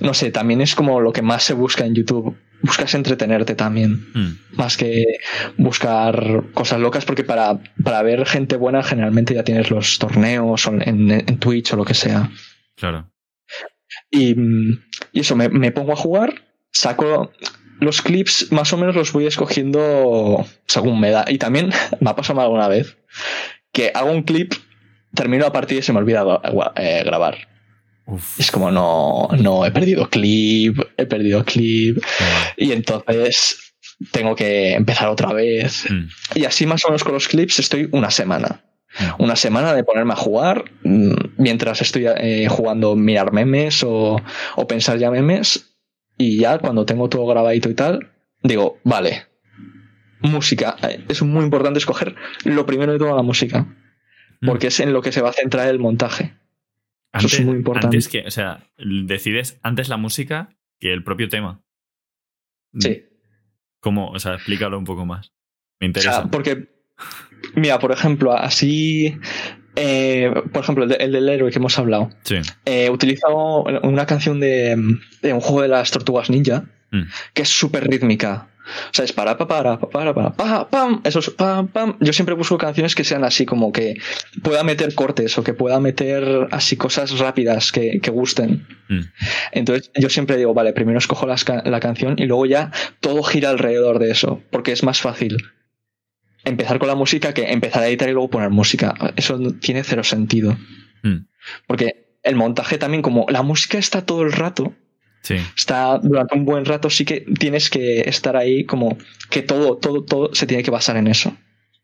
no sé, también es como lo que más se busca en YouTube. Buscas entretenerte también, mm. más que buscar cosas locas, porque para, para ver gente buena generalmente ya tienes los torneos en, en Twitch o lo que sea. Claro. Y, eso, me, pongo a jugar, saco los clips, más o menos los voy escogiendo según me da. Y también me ha pasado alguna vez que hago un clip, termino la partida y se me olvida eh, grabar. Es como, no, no, he perdido clip, he perdido clip. Y entonces tengo que empezar otra vez. Mm. Y así más o menos con los clips estoy una semana. Una semana de ponerme a jugar mm, mientras estoy eh, jugando mirar memes o, pensar ya memes y ya cuando tengo todo grabadito y tal, digo, vale, música. Eh, es muy importante escoger lo primero de toda la música. mm. porque es en lo que se va a centrar el montaje. Eso es muy importante. Antes que, o sea, decides antes la música que el propio tema. Sí. ¿Cómo? O sea, explícalo un poco más. Me interesa. O sea, porque, mira, por ejemplo, así eh, por ejemplo, el, del héroe que hemos hablado. Sí. Eh, una canción de, un juego de las tortugas ninja mm. que es súper rítmica. O sea, es para, para, para, para, para, pam, eso es, pam, pam. Yo siempre busco canciones que sean así, como que pueda meter cortes o que pueda meter así cosas rápidas que, que gusten. Mm. Entonces, yo siempre digo, vale, primero escojo la canción y luego ya todo gira alrededor de eso, porque es más fácil empezar con la música que empezar a editar y luego poner música. Eso tiene cero sentido. Hmm. Porque el montaje también, como la música está todo el rato, sí. está durante un buen rato, sí que tienes que estar ahí como que todo, todo, todo se tiene que basar en eso.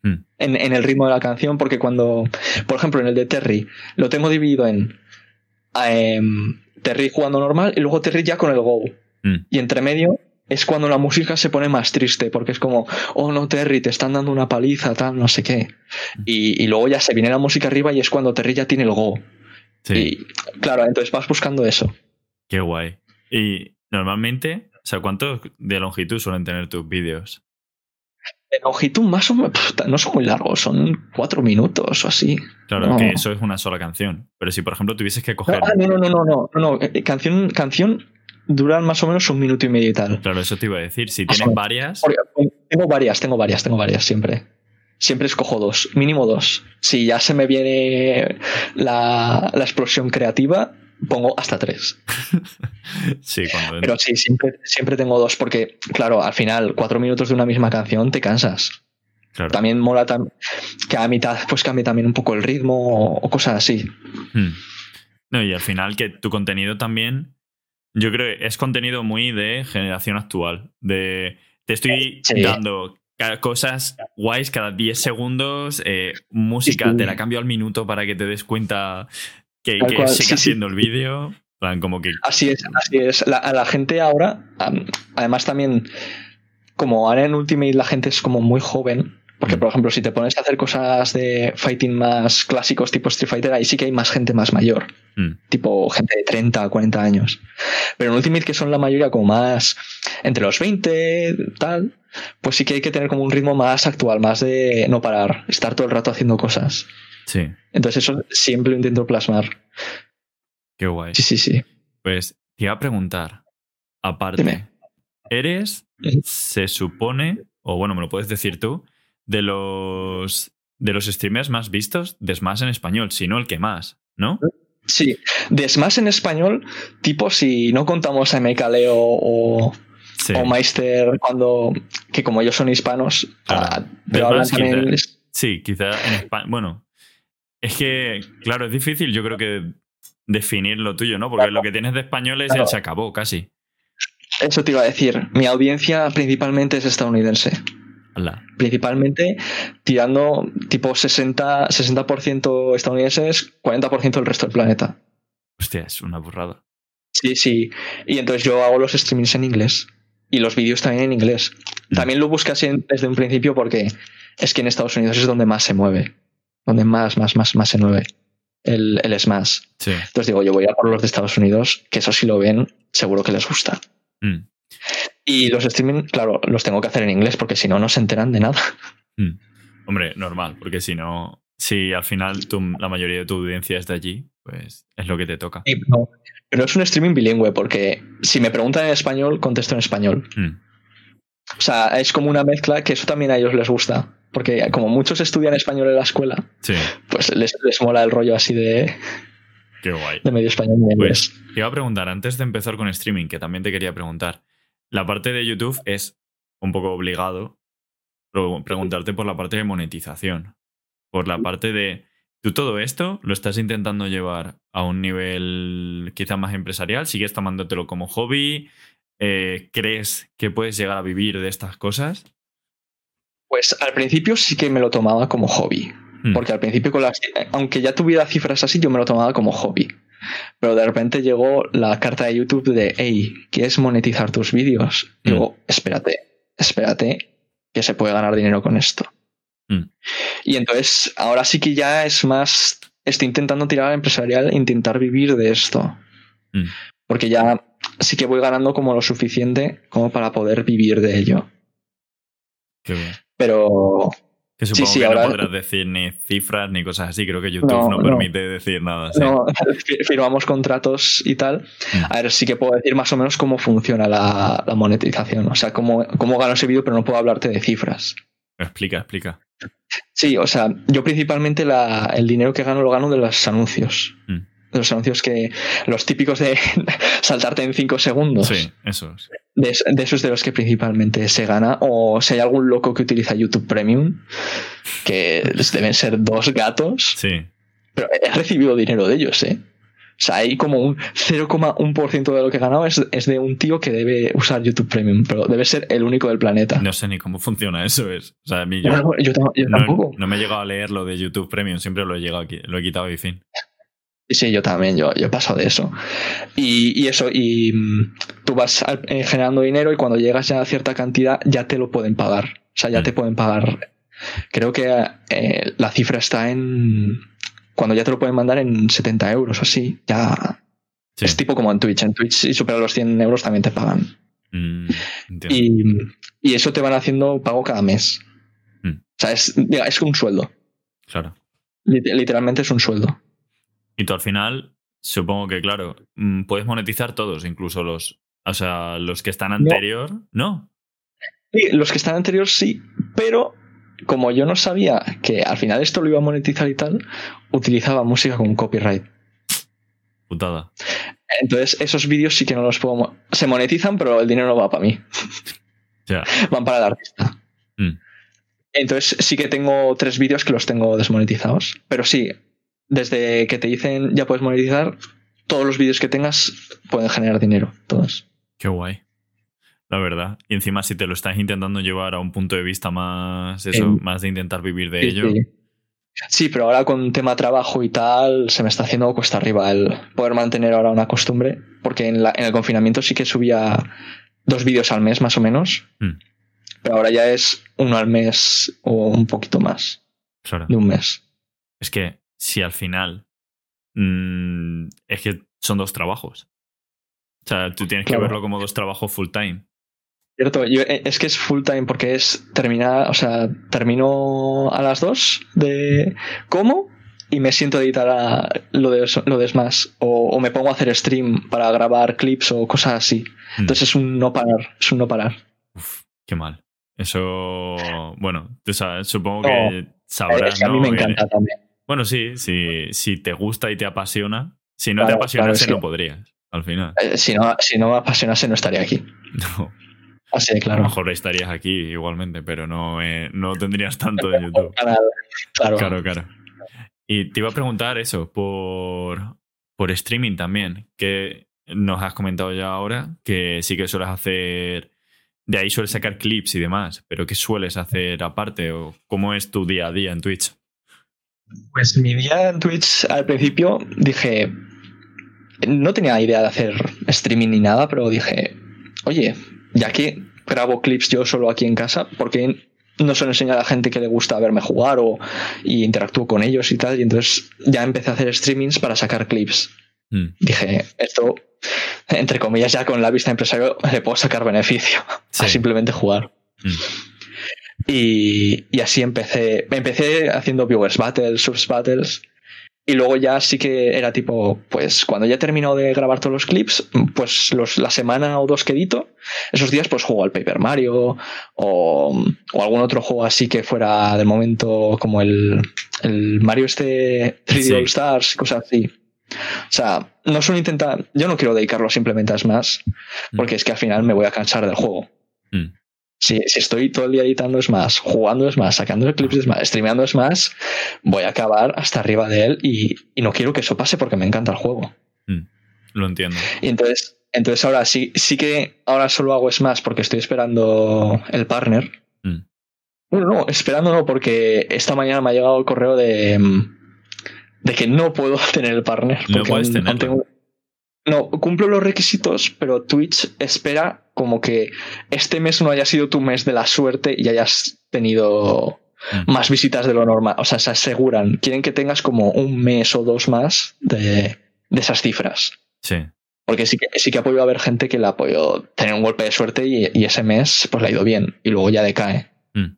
Hmm. En, el ritmo de la canción, porque cuando, por ejemplo, en el de Terry, lo tengo dividido en em, Terry jugando normal y luego Terry ya con el Go. Hmm. Y entre medio es cuando la música se pone más triste, porque es como, oh no, Terry, te están dando una paliza, tal, no sé qué. Y, luego ya se viene la música arriba y es cuando Terry ya tiene el go. Sí. Y claro, entonces vas buscando eso. Qué guay. Y normalmente, o sea, ¿cuánto de longitud suelen tener tus vídeos? De longitud más o menos, no son muy largos, son cuatro minutos o así. Claro, que eso es una sola canción. Pero si, por ejemplo, tuvieses que coger. No, no, no, no, no, no, no. Eh, canción, canción duran más o menos un minuto y medio y tal. Claro, eso te iba a decir. Si tienes varias. Tengo varias, tengo varias, tengo varias siempre. Siempre escojo dos, mínimo dos. Si ya se me viene la, explosión creativa, pongo hasta tres. sí, cuando... Pero sí, siempre, siempre tengo dos, porque, claro, al final, cuatro minutos de una misma canción te cansas. También mola que a mitad pues cambie también un poco el ritmo o, cosas así. Hmm. No, y al final que tu contenido también yo creo que es contenido muy de generación actual. De te estoy dando cosas guays cada 10 segundos, eh, música, te la cambio al minuto para que te des cuenta que, que sigue siendo el vídeo. Como que... Así es, así es. La, a la gente ahora, además también, como ahora en Ultimate la gente es como muy joven, porque, mm. por ejemplo, si te pones a hacer cosas de fighting más clásicos tipo Street Fighter, ahí sí que hay más gente más mayor. Mm. Tipo gente de 30, 40 años. Pero en Ultimate, que son la mayoría como más entre los 20, tal, pues sí que hay que tener como un ritmo más actual, más de no parar, estar todo el rato haciendo cosas. Sí. Entonces eso siempre lo intento plasmar. Qué guay. Sí, sí, sí. Pues te iba a preguntar, aparte, ¿eres, se supone, o bueno, me lo puedes decir tú, de los, de los streamers más vistos de Smash en español, si no el que más, ¿no? Sí, de Smash en español, tipo si no contamos a Mekaleo o, o Meister, cuando, que como ellos son hispanos, ah, pero hablan también Sí, quizá en español, bueno, es que, claro, es difícil yo creo que definir lo tuyo, ¿no? Porque lo que tienes de español es el se acabó, casi. Eso te iba a decir, mi audiencia principalmente es estadounidense. Principalmente tirando tipo 60%, 60 estadounidenses, 40% del resto del planeta. Hostia, es una burrada. Sí, sí. Y entonces yo hago los streamings en inglés. Y los vídeos también en inglés. Mm. También lo busqué así desde un principio porque es que en Estados Unidos es donde más se mueve. Donde más, más, más, más se mueve el, el Smash. Entonces digo, yo voy a por los de Estados Unidos, que eso si lo ven, seguro que les gusta. Mm. Y los streaming, claro, los tengo que hacer en inglés porque si no, no se enteran de nada. Hmm. Hombre, normal, porque si no, si al final la mayoría de tu audiencia es de allí, pues es lo que te toca. pero es un streaming bilingüe porque si me preguntan en español, contesto en español. Hmm. O sea, es como una mezcla que eso también a ellos les gusta. Porque como muchos estudian español en la escuela, pues les, mola el rollo así de, Qué guay. De medio español. Pues te iba a preguntar, antes de empezar con streaming, que también te quería preguntar, la parte de YouTube es un poco obligado preguntarte por la parte de monetización. Por la parte de. ¿Tú todo esto lo estás intentando llevar a un nivel quizá más empresarial? ¿Sigues tomándotelo como hobby? Eh, ¿Crees que puedes llegar a vivir de estas cosas? Pues al principio sí que me lo tomaba como hobby. Hmm. Porque al principio, con las, aunque ya tuviera cifras así, yo me lo tomaba como hobby. Pero de repente llegó la carta de YouTube de, hey, ¿quieres monetizar tus vídeos? Y digo, mm. espérate, espérate, que se puede ganar dinero con esto. Mm. Y entonces, ahora sí que ya es más. Estoy intentando tirar al empresarial intentar vivir de esto. Mm. Porque ya sí que voy ganando como lo suficiente como para poder vivir de ello. Qué bien. Pero. Que supongo sí, que ahora- no podrás decir ni cifras ni cosas así. Creo que YouTube No, no, no. permite decir nada. No, fi- firmamos contratos y tal. Mm. A ver, sí que puedo decir más o menos cómo funciona la, la monetización. O sea, cómo, cómo gano ese vídeo, pero no puedo hablarte de cifras. Explica, explica. Sí, o sea, yo principalmente la- el dinero que gano lo gano de los anuncios. Mm. Los anuncios que. Los típicos de saltarte en 5 segundos. Sí, eso. es. De, de esos de los que principalmente se gana. O si hay algún loco que utiliza YouTube Premium, que deben ser dos gatos. Sí. Pero he recibido dinero de ellos, ¿eh? O sea, hay como un 0,1% de lo que he ganado es, es de un tío que debe usar YouTube Premium, pero debe ser el único del planeta. No sé ni cómo funciona eso. Es. O sea, a mí yo, no, tampoco. no me he llegado a leer lo de YouTube Premium. Siempre lo he, llegado lo he quitado y fin. Sí, sí, yo también, yo, yo paso de eso. Y, y eso, y mm, tú vas eh, generando dinero y cuando llegas ya a cierta cantidad ya te lo pueden pagar. O sea, ya Mm. te pueden pagar. Creo que eh, la cifra está en... Cuando ya te lo pueden mandar en 70 euros o así, ya... Sí. Es tipo como en Twitch. En Twitch si supera los 100 euros también te pagan. Mm. Y, y eso te van haciendo pago cada mes. Mm. O sea, es, es un sueldo. Claro. Lit- Literalmente es un sueldo. Y tú al final, supongo que, claro, mm, puedes monetizar todos, incluso los. O sea, los que están anterior. No. Sí, los que están anteriores sí, pero como yo no sabía que al final esto lo iba a monetizar y tal, utilizaba música con copyright. Putada. Entonces, esos vídeos sí que no los puedo. mo- Se monetizan, pero el dinero no va para mí. Ya. Van para el artista. Mm. Entonces, sí que tengo tres vídeos que los tengo desmonetizados. Pero sí, desde que te dicen ya puedes monetizar, todos los vídeos que tengas pueden generar dinero. Todos. Qué guay. La verdad. Y encima, si te lo estás intentando llevar a un punto de vista más. Eso, más de intentar vivir de Sí, ello. sí. Sí, pero ahora con tema trabajo y tal, se me está haciendo cuesta arriba el poder mantener ahora una costumbre, porque en, la- en el confinamiento sí que subía dos vídeos al mes más o menos, Mm. pero ahora ya es uno al mes o un poquito más Claro. de un mes. Es que si al final. mm, es que son dos trabajos. O sea, tú tienes Claro. que verlo como dos trabajos full time. Cierto, yo- eh, es que es full time porque es terminar, o sea, termino a las dos de cómo y me siento a editar a lo de, lo de Smash o, o me pongo a hacer stream para grabar clips o cosas así. Mm. Entonces es un no parar, es un no parar. Uf, qué mal. Eso. Bueno, tú sabes, supongo No, que sabrás. Es que a mí ¿no? me Que- encanta también. Bueno, sí, sí, si te gusta y te apasiona. Si no te Claro, apasionase, claro, sí. no podrías, al final. Eh, Si no, si no me apasionase no estaría aquí. No, Así de A lo claro. mejor estarías aquí igualmente, pero no, eh, no tendrías tanto en YouTube. Claro. Claro, claro. Y te iba a preguntar eso, por, por streaming también, que nos has comentado ya ahora, que sí que sueles hacer, de ahí sueles sacar clips y demás, pero ¿qué sueles hacer aparte o cómo es tu día a día en Twitch? Pues mi día en Twitch al principio dije, no tenía idea de hacer streaming ni nada, pero dije, oye, ya que grabo clips yo solo aquí en casa, ¿por qué no se lo enseño a la gente que le gusta verme jugar o y interactúo con ellos y tal? Y entonces ya empecé a hacer streamings para sacar clips. Mm, Dije, esto, entre comillas, ya con la vista de empresario le puedo sacar beneficio Sí. a simplemente jugar. mm, Y, y así empecé. Empecé haciendo viewers battles, subs battles. Y luego ya sí que era tipo, pues cuando ya he terminado de grabar todos los clips, pues los, la semana o dos que edito, esos días pues juego al Paper Mario o, o algún otro juego así que fuera del momento como el, el Mario este 3D Sí. All Stars, cosas así. O sea, no solo intentar, yo no quiero dedicarlo simplemente a Smash, porque es que al final me voy a cansar del juego. mm. Si, si estoy todo el día editando Smash, jugando Smash, sacando clips de Smash, streameando Smash, voy a acabar hasta arriba de él y, y no quiero que eso pase porque me encanta el juego. Lo entiendo. Y entonces, entonces ahora sí, sí que ahora solo hago Smash porque estoy esperando el partner. Mm. Bueno, no, esperando no, porque esta mañana me ha llegado el correo de, mm, de que no puedo tener el partner. No porque puedes aún tengo- No, cumplo los requisitos, pero Twitch espera como que este mes no haya sido tu mes de la suerte y hayas tenido mm. más visitas de lo normal. O sea, se aseguran, quieren que tengas como un mes o dos más de, esas cifras. Sí. Porque sí que, sí que ha podido haber gente que le ha podido tener un golpe de suerte y, ese mes pues le ha ido bien y luego ya decae. Mm.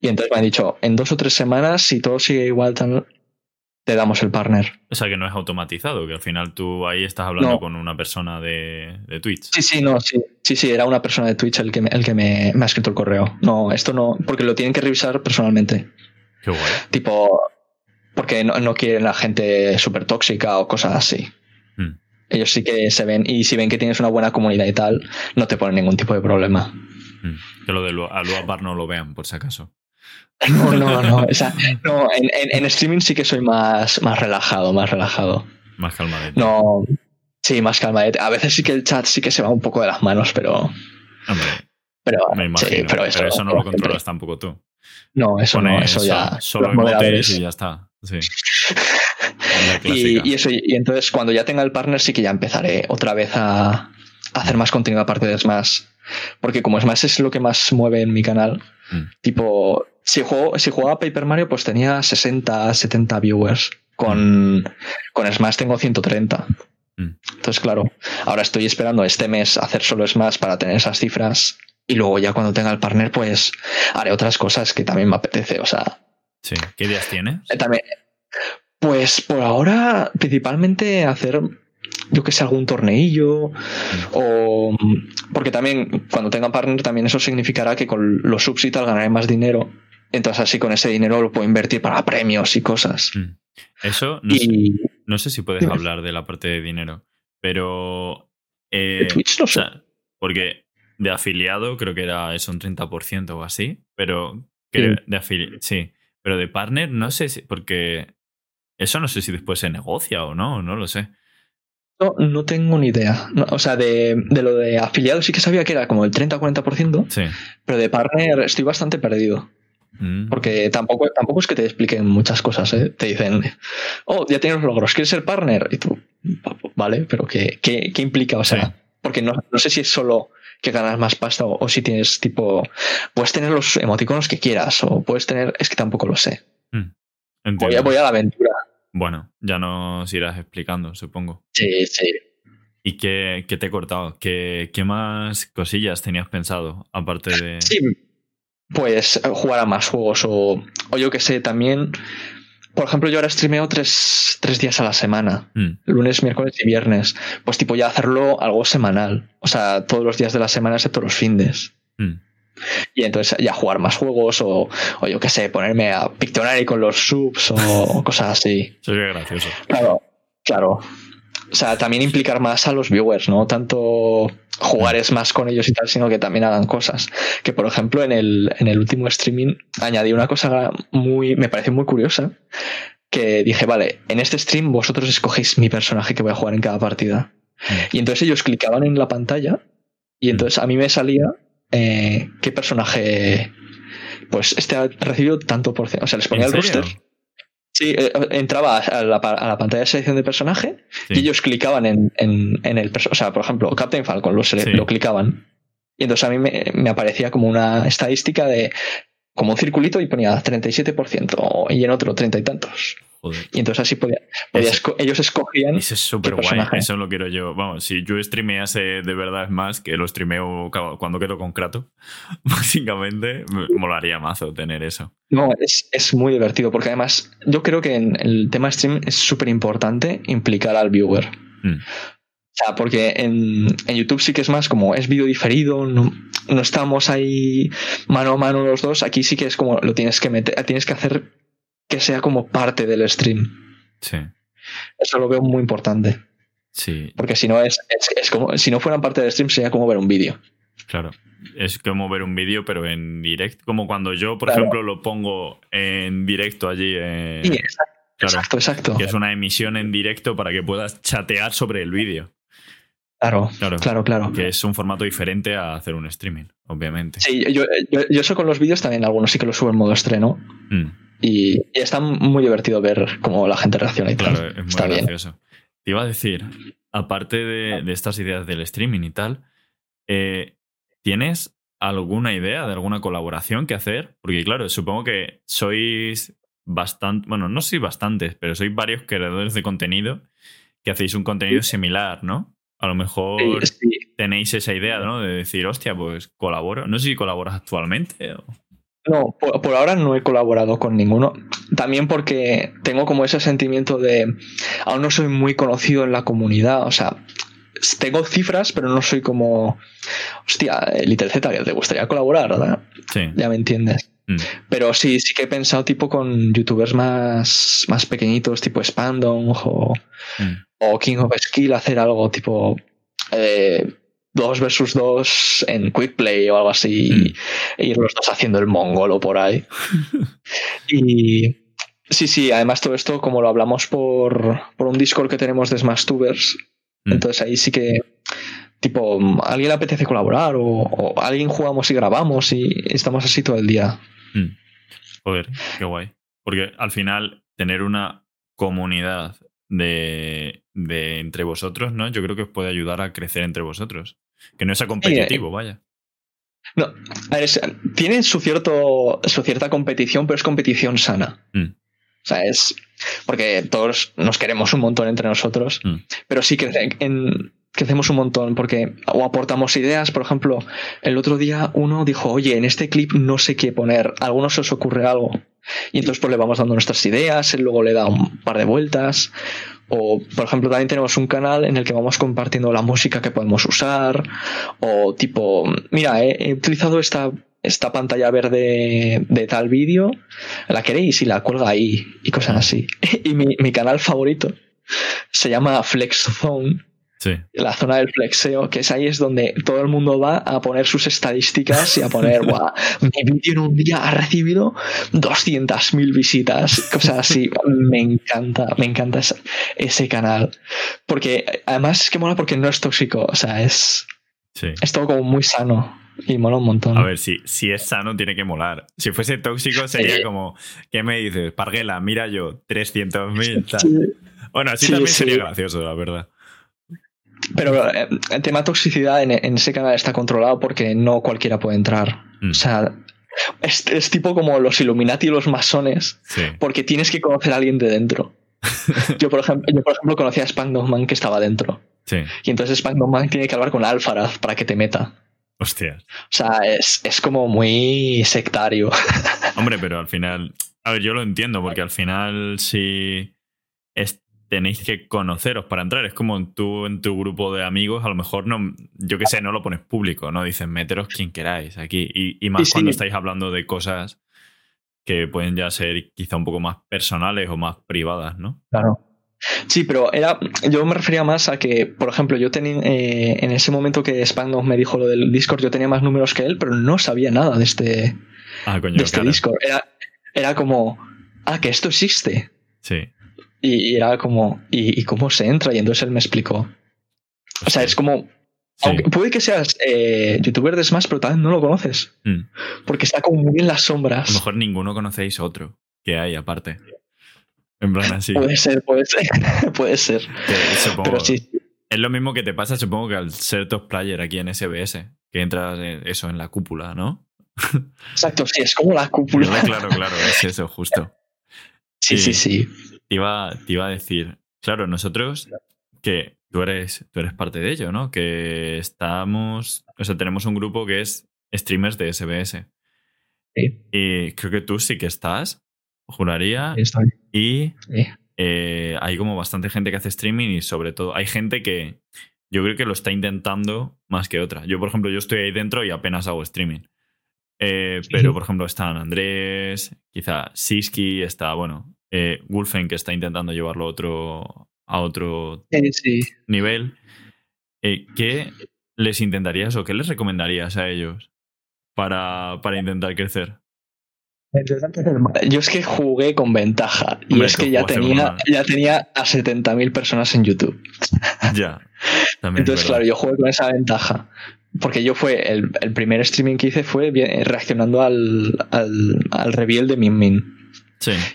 Y entonces me han dicho, en dos o tres semanas, si todo sigue igual, te damos el partner. O sea, que no es automatizado, que al final tú ahí estás hablando con una persona de, Twitch. Sí, sí, no, sí. Sí, sí, era una persona de Twitch el que, me, el que me, ha escrito el correo. No, esto no, porque lo tienen que revisar personalmente. Qué guay. Tipo, porque no, no quieren la gente súper tóxica o cosas así. Hmm. Ellos sí que se ven, y si ven que tienes una buena comunidad y tal, no te ponen ningún tipo de problema. Hmm. Que lo de Aluapar no lo vean, por si acaso. No, no, no. no en, streaming sí que soy más, más relajado, más relajado. Más calmadete. No. Sí, más calmadete. A veces sí que el chat sí que se va un poco de las manos, pero. Hombre. Pero, me imagino. pero, eso, no lo controlas tampoco tú. No, eso no, eso ya. Solo en y ya está. Sí. y, y, eso, y entonces cuando ya tenga el partner sí que ya empezaré otra vez a, hacer más contenido aparte de Smash. Porque como Smash es lo que más mueve en mi canal, mm. tipo, si, juego, si jugaba Paper Mario, pues tenía 60, 70 viewers. Con, mm. con Smash tengo 130. Mm. Entonces, claro, ahora estoy esperando este mes hacer solo Smash para tener esas cifras. Y luego ya cuando tenga el partner, pues haré otras cosas que también me apetece. O sea. Sí. ¿Qué ideas tienes? Eh, también. Pues por ahora, principalmente hacer yo que sé, algún torneillo. O. Porque también, cuando tenga partner, también eso significará que con los subs y tal ganaré más dinero. Entonces así con ese dinero lo puedo invertir para premios y cosas. Mm. Eso, no, sé, si puedes hablar de la parte de dinero, pero... Eh, Twitch no sé. porque de afiliado creo que era eso un 30% o así, pero... De afiliado, sí, pero de partner no sé si... Porque eso no sé si después se negocia o no, no lo sé. No, no tengo ni idea. o sea, de, lo de afiliado sí que sabía que era como el 30 o 40%, sí. pero de partner estoy bastante perdido. Mm. Porque tampoco, tampoco es que te expliquen muchas cosas, ¿eh? Te dicen, oh, ya tienes logros, ¿quieres ser partner? Y tú, vale, pero ¿qué, qué, implica? O sea, porque no, sé si es solo que ganas más pasta o, si tienes tipo, puedes tener los emoticonos que quieras o puedes tener, es que tampoco lo sé. Mm. Voy, a, voy a la aventura. Bueno, ya nos irás explicando, supongo. Sí, sí. ¿Y qué, qué te he cortado? ¿Qué, ¿Qué, más cosillas tenías pensado, aparte de...? Sí, pues eh, jugar a más juegos o, o yo que sé, también... Por ejemplo, yo ahora streameo tres, tres días a la semana, mm. lunes, miércoles y viernes. Pues tipo ya hacerlo algo semanal, o sea, todos los días de la semana excepto los fines. Mm. Y entonces ya jugar más juegos o, o yo qué sé, ponerme a Pictionary con los subs o cosas así. Sería gracioso. Claro, claro. O sea, también implicar más a los viewers, ¿no? Tanto jugar es más con ellos y tal, sino que también hagan cosas. Que por ejemplo, en el, en el último streaming añadí una cosa muy, me pareció muy curiosa, que dije, vale, en este stream vosotros escogéis mi personaje que voy a jugar en cada partida. Mm. Y entonces ellos clicaban en la pantalla y entonces a mí me salía eh, qué personaje, pues este ha recibido tanto por ciento. O sea, les ponía el roster Sí, eh, entraba a la, pantalla de selección de personaje y ellos clicaban en, en, el O sea, por ejemplo, Captain Falcon lo, lo clicaban. Y entonces a mí me, aparecía como una estadística de como un circulito y ponía 37% y en otro treinta y tantos. Y entonces así podía, ellos escogían. Eso es súper guay. Eso lo quiero yo. Vamos, si yo streamease de verdad es más, que lo streameo cuando quedo con Kratos, básicamente, me molaría mazo tener eso. No, es, es, muy divertido, porque además yo creo que en el tema stream es súper importante implicar al viewer. Mm. O sea, porque en, en, YouTube sí que es más como es vídeo diferido, no, no, estamos ahí mano a mano los dos. Aquí sí que es como lo tienes que meter, tienes que hacer que sea como parte del stream. Sí. Eso lo veo muy importante. Sí. Porque si no es, es, como si no fueran parte del stream sería como ver un vídeo. Claro. Es como ver un vídeo, pero en directo. Como cuando yo, por ejemplo, lo pongo en directo allí. exacto, exacto, Que es una emisión en directo para que puedas chatear sobre el vídeo. Claro, claro, claro, Que es un formato diferente a hacer un streaming, obviamente. Sí, yo, yo, yo con los vídeos también, algunos sí que los subo en modo estreno. Mm. Y, está muy divertido ver cómo la gente reacciona y tal. Claro, es muy gracioso. Te iba a decir, aparte de, estas ideas del streaming y tal, eh, ¿tienes alguna idea de alguna colaboración que hacer? Porque claro, supongo que sois bastante, bueno, no sois bastantes, pero sois varios creadores de contenido que hacéis un contenido similar, ¿no? A lo mejor tenéis esa idea, ¿no? De decir, hostia, pues colaboro. No sé si colaboras actualmente. O... No, por, ahora no he colaborado con ninguno. También porque tengo como ese sentimiento de. Aún no soy muy conocido en la comunidad. O sea, tengo cifras, pero no soy como. Hostia, Little Z, que te gustaría colaborar, ¿verdad? Sí. Ya me entiendes. Mm. Pero sí, sí que he pensado tipo con youtubers más, más pequeñitos, tipo Spandon o, mm. O King of Skill, hacer algo tipo. Eh, dos versus dos en quick play o algo así mm. y los dos haciendo el mongolo por ahí. y sí, sí, además todo esto como lo hablamos por, por un Discord que tenemos de Smashtubers, mm. entonces ahí sí que tipo, alguien le apetece colaborar o, alguien jugamos y grabamos y estamos así todo el día. Mm. Joder, qué guay. Porque al final tener una comunidad de, de, entre vosotros, ¿no? Yo creo que os puede ayudar a crecer entre vosotros. Que no sea competitivo, vaya. No, tiene su, cierto, su cierta competición, pero es competición sana. Mm. O sea, es. Porque todos nos queremos un montón entre nosotros, mm. pero sí que en, crecemos un montón porque o aportamos ideas. Por ejemplo, el otro día uno dijo, oye, en este clip no sé qué poner, a algunos se os ocurre algo. Y entonces pues le vamos dando nuestras ideas, él luego le da un par de vueltas. O, por ejemplo, también tenemos un canal en el que vamos compartiendo la música que podemos usar. O tipo, mira, he, utilizado esta, esta pantalla verde de tal vídeo, la queréis y la cuelga ahí y cosas así. y mi, mi canal favorito se llama Flex Zone la zona del flexeo, que es ahí es donde todo el mundo va a poner sus estadísticas y a poner, guau, mi vídeo en un día ha recibido 200.000 visitas, cosas así. me encanta, me encanta ese, canal. Porque además es que mola porque no es tóxico, o sea, es, es todo como muy sano. Y mola un montón. A ver, si, si es sano, tiene que molar. Si fuese tóxico, sería como, ¿qué me dices? Parguela, mira yo, 300.000. Bueno, así también sería gracioso, la verdad. Pero eh, el tema toxicidad en, ese canal está controlado porque no cualquiera puede entrar. Mm. O sea, es, tipo como los Illuminati y los masones, porque tienes que conocer a alguien de dentro. yo, por ejemplo, yo, por ejemplo, conocí a Spank que estaba dentro. Y entonces Spank tiene que hablar con Alfaraz para que te meta. Hostia. O sea, es, es como muy sectario. Hombre, pero al final. A ver, yo lo entiendo, porque al final, si tenéis que conoceros para entrar. Es como tú en tu grupo de amigos, a lo mejor no, yo qué sé, no lo pones público, ¿no? Dices, meteros quien queráis aquí. Y, más cuando estáis hablando de cosas que pueden ya ser quizá un poco más personales o más privadas, ¿no? Claro. Sí, pero era, yo me refería más a que, por ejemplo, yo tenía, eh, en ese momento que Spangos me dijo lo del Discord, yo tenía más números que él, pero no sabía nada de este, ah, de este Discord. Era, era como, ah, que esto existe. Sí. Y, era como, ¿y, cómo se entra? Y entonces él me explicó. O sea, es como. Aunque puede que seas eh, youtuber de Smash, pero tal vez no lo conoces. Mm. Porque está como muy en las sombras. A lo mejor ninguno conocéis otro que hay aparte. En plan así. Puede ser, puede ser. puede ser. pero sí. Es lo mismo que te pasa, supongo, que al ser top player aquí en SBS, que entras eso en la cúpula, ¿no? Exacto, sí, es como la cúpula. Claro, claro, es eso, justo. Sí, sí, sí te iba, te iba a decir, claro, nosotros que tú eres, tú eres parte de ello, ¿no? Que estamos, o sea, tenemos un grupo que es streamers de SBS. Sí. Y creo que tú sí que estás, juraría. Estoy. Y eh, hay como bastante gente que hace streaming y sobre todo hay gente que yo creo que lo está intentando más que otra. Yo, por ejemplo, yo estoy ahí dentro y apenas hago streaming. Eh, pero, por ejemplo, están Andrés, quizá Siski, está, bueno, eh, Wolfen que está intentando llevarlo a otro, a otro nivel. Eh, ¿Qué les intentarías o qué les recomendarías a ellos para, para intentar crecer? Yo es que jugué con ventaja y es que ya tenía, ya tenía a 70.000 personas en YouTube. Ya. Entonces, claro, yo jugué con esa ventaja. Porque yo fue, el, primer streaming que hice fue reaccionando al, al, al reveal de Min Min.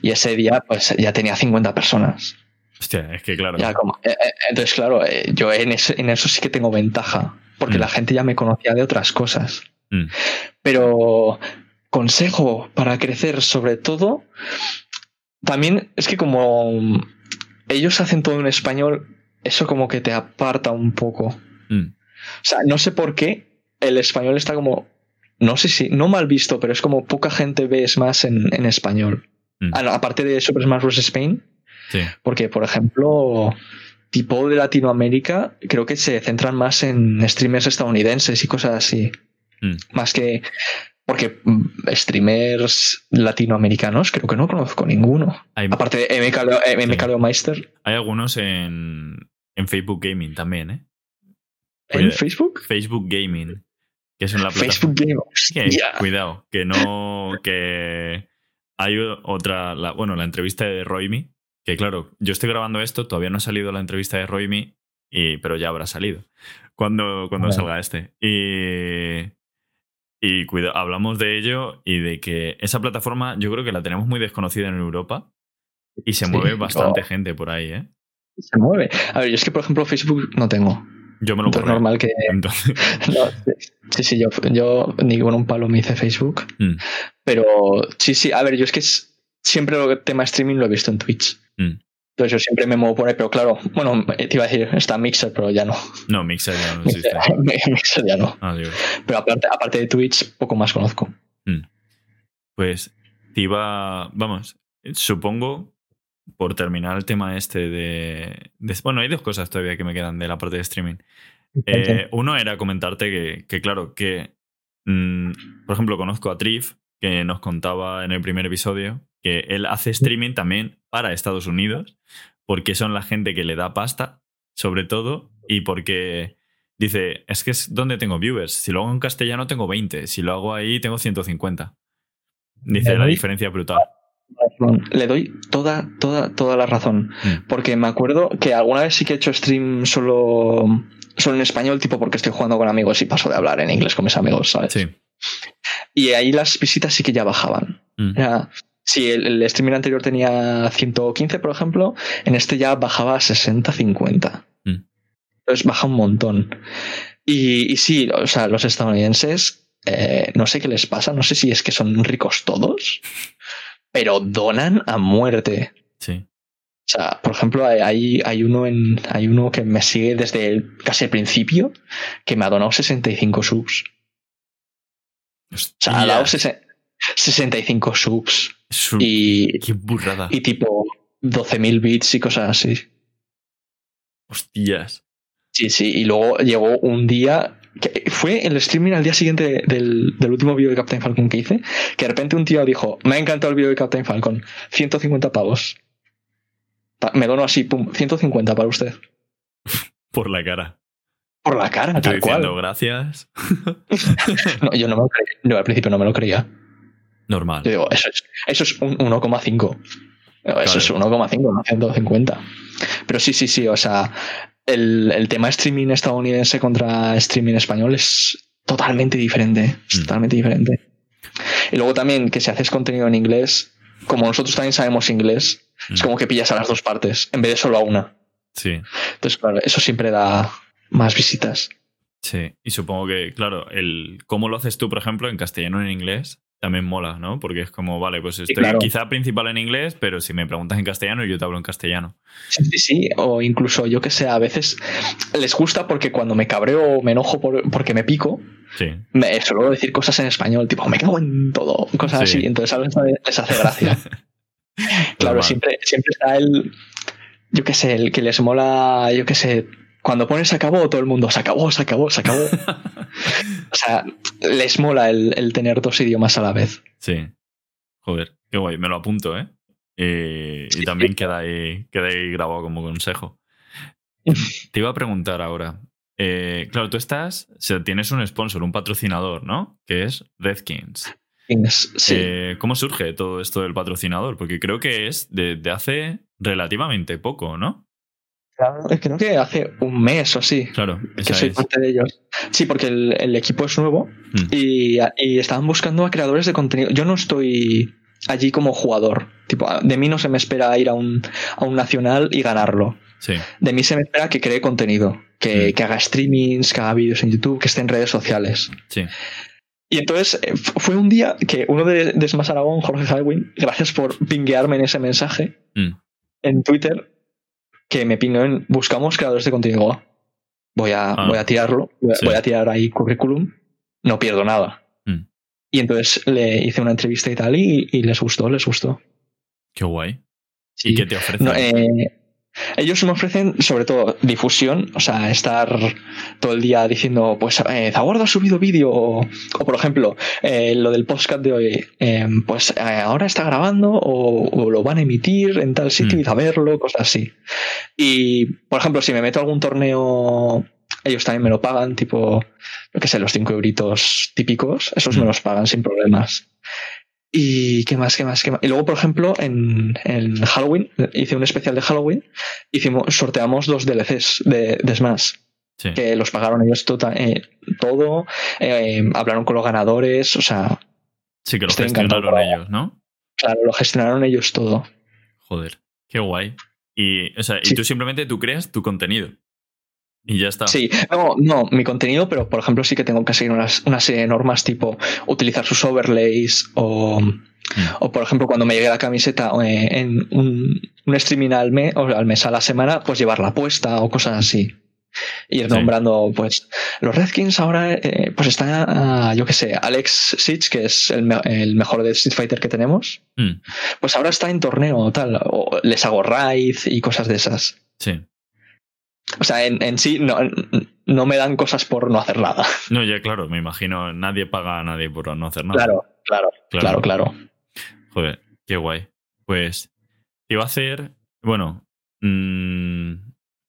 Y ese día, pues ya tenía 50 personas. Hostia, es que claro. Eh, eh, entonces, claro, eh, yo en eso, en eso, sí que tengo ventaja. Porque mm. la gente ya me conocía de otras cosas. Mm. Pero consejo para crecer sobre todo, también es que como ellos hacen todo en español, eso como que te aparta un poco. Mm. O sea, no sé por qué el español está como, no sé si, no mal visto, pero es como poca gente ve Smash en, en español. Mm. Ah, no, aparte de Super Smash Bros. Spain, Sí. porque por ejemplo, tipo de Latinoamérica, creo que se centran más en streamers estadounidenses y cosas así. Mm. Más que. Porque mm, streamers latinoamericanos creo que no conozco ninguno. Hay, Aparte de MK, Leo- eh, MK Sí. Leo Meister hay algunos en, en Facebook Gaming también, ¿eh? en Facebook. Facebook Gaming, que es una Facebook plataforma. Que, hostia. Cuidado, que no. que hay otra. la- bueno, la entrevista de Roimi. Que claro, yo estoy grabando esto, todavía no ha salido la entrevista de Roimi, y, pero ya habrá salido. Cuando, cuando salga este. Y. Y cuidado, hablamos de ello y de que esa plataforma yo creo que la tenemos muy desconocida en Europa y se Sí, mueve bastante oh. gente por ahí, ¿eh? Se mueve. A ver, yo es que por ejemplo Facebook no tengo. Yo me lo Entonces normal que. Entonces, No, sí, sí, yo, yo ni con un palo me hice Facebook. Mm. Pero sí, sí, a ver, yo es que es- siempre el tema streaming lo he visto en Twitch. Mm. Entonces yo siempre me muevo por ahí, pero claro, bueno, te iba a decir, está Mixer, pero ya no. no, Mixer ya no existe. Mixer, Mixer ya no. Ah. Pero aparte, aparte de Twitch, poco más conozco. Pues te iba. Vamos, supongo, por terminar el tema este de, de- Bueno, hay dos cosas todavía que me quedan de la parte de streaming. Eh, uno era comentarte que, que claro, que. mm, por ejemplo, conozco a Trif, que nos contaba en el primer episodio que él hace streaming también para Estados Unidos, porque son la gente que le da pasta, sobre todo, y porque. Dice, es que es donde tengo viewers. Si lo hago en castellano tengo 20. Si lo hago ahí tengo 150. Dice, la diferencia brutal. Le doy toda, toda, toda la razón. Mm. Porque me acuerdo que alguna vez sí que he hecho stream solo, solo en español, tipo porque estoy jugando con amigos y paso de hablar en inglés con mis amigos, ¿sabes? Sí. Y ahí las visitas sí que ya bajaban. Mm. Ya, si el, el streamer anterior tenía 115, por ejemplo, en este ya bajaba a 60-50. Mm. Entonces baja un montón. Y, y sí, o sea, los estadounidenses, eh, no sé qué les pasa, no sé si es que son ricos todos, pero donan a muerte. Sí. O sea, por ejemplo, hay- hay, uno en, hay uno que me sigue desde el, casi el principio que me ha donado 65 subs. O sea, ha dado Hostia, sesen- 65 subs. Y, Qué burrada. y tipo 12.000 bits y cosas así. Hostias. Sí, sí. Y luego llegó un día. Fue el streaming al día siguiente del, del último vídeo de Captain Falcon que hice. Que de repente un tío dijo: Me ha encantado el vídeo de Captain Falcon. 150 pavos. Pa- Me dono así, pum, 150 para usted. Por la cara. Por la cara, Estoy tal cual. diciendo gracias. No, yo no me lo creía. Yo al principio no me lo creía. Normal. Yo digo, eso es, eso es un 1,5. Eso es 1,5, no 150. Pero sí, sí, sí. O sea, el, el tema streaming estadounidense contra streaming español es totalmente diferente. Es Mm. totalmente diferente. Y luego también que si haces contenido en inglés, como nosotros también sabemos inglés, es Mm. como que pillas a las dos partes en vez de solo a una. Sí. Entonces, claro, eso siempre da más visitas. Sí. Y supongo que, claro, el cómo lo haces tú, por ejemplo, en castellano o en inglés, también mola, ¿no? Porque es como, vale, pues estoy claro. quizá principal en inglés, pero si me preguntas en castellano, yo te hablo en castellano. Sí, sí, sí. O incluso yo que sé, a veces les gusta porque cuando me cabreo o me enojo por- porque me pico, Sí. me suelo decir cosas en español, tipo, me cago en todo, cosas Sí. así. Entonces a veces les hace gracia. claro, Normal. siempre, siempre está el, yo qué sé, el que les mola, yo qué sé, cuando pones se acabó, todo el mundo se acabó, se acabó, se acabó. o sea, les mola el, el tener dos idiomas a la vez. Sí. Joder, qué guay. Me lo apunto, ¿eh? Y, y también queda ahí, queda ahí grabado como consejo. Te iba a preguntar ahora. eh, claro, tú estás, o sea, tienes un sponsor, un patrocinador, ¿no? Que es Redkins. Sí. Eh, ¿Cómo surge todo esto del patrocinador? Porque creo que es de, de hace relativamente poco, ¿no? Claro, creo que hace un mes o así. Claro, que soy es. parte de ellos. Sí, porque el, el equipo es nuevo Mm. y, y estaban buscando a creadores de contenido. Yo no estoy allí como jugador. Tipo, de mí no se me espera ir a un, a un nacional y ganarlo. Sí, De mí se me espera que cree contenido, que, Mm. que haga streamings, que haga vídeos en YouTube, que esté en redes sociales. sí. Y entonces eh, fue un día que uno de, de Smash Aragón, Jorge Halloween, gracias por pinguearme en ese mensaje Mm. en Twitter, que me pingó en buscamos creadores de contenido. Voy a, Ah. voy a tirarlo, voy a, Sí. voy a tirar ahí currículum, no pierdo nada. Mm. Y entonces le hice una entrevista y tal, y, y les gustó, les gustó. Qué guay. Sí. ¿Y qué te ofrecen? No, eh, ellos me ofrecen sobre todo difusión, o sea, estar todo el día diciendo, pues, eh, Zaguardo ha subido vídeo, o, o, por ejemplo, eh, lo del podcast de hoy, eh, pues eh, ahora está grabando o, o lo van a emitir en tal sitio Mm. y a verlo, cosas así. Y, por ejemplo, si me meto a algún torneo, ellos también me lo pagan, tipo, yo qué sé, los 5 euritos típicos, esos Mm. me los pagan sin problemas. Y qué más, qué más, qué más. Y luego, por ejemplo, en, en Halloween, hice un especial de Halloween, hicimos, sorteamos dos DLCs de, de Smash, Sí. que los pagaron ellos tota- eh, todo, eh, hablaron con los ganadores, o sea, Sí, que lo gestionaron ellos, ¿no? claro, lo gestionaron ellos todo. Joder, qué guay. Y, o sea, y tú simplemente tú creas tu contenido. Y ya está. Sí, no, no, mi contenido, pero por ejemplo sí que tengo que seguir unas, una serie de normas tipo utilizar sus overlays o, Mm. o por ejemplo cuando me llegue la camiseta eh, en un, un streaming al mes, o al mes a la semana, pues llevarla puesta o cosas así. Ir Sí. nombrando, pues, los Redskins ahora, eh, pues está, yo qué sé, Alex Sitch, que es el, me- el mejor de Street Fighter que tenemos, Mm, pues ahora está en torneo o tal, o les hago raid y cosas de esas. Sí. O sea, en, en sí no, no me dan cosas por no hacer nada. No, ya claro, me imagino, nadie paga a nadie por no hacer nada. Claro, claro, claro, claro. Joder, qué guay. Pues te iba a hacer, bueno, mm,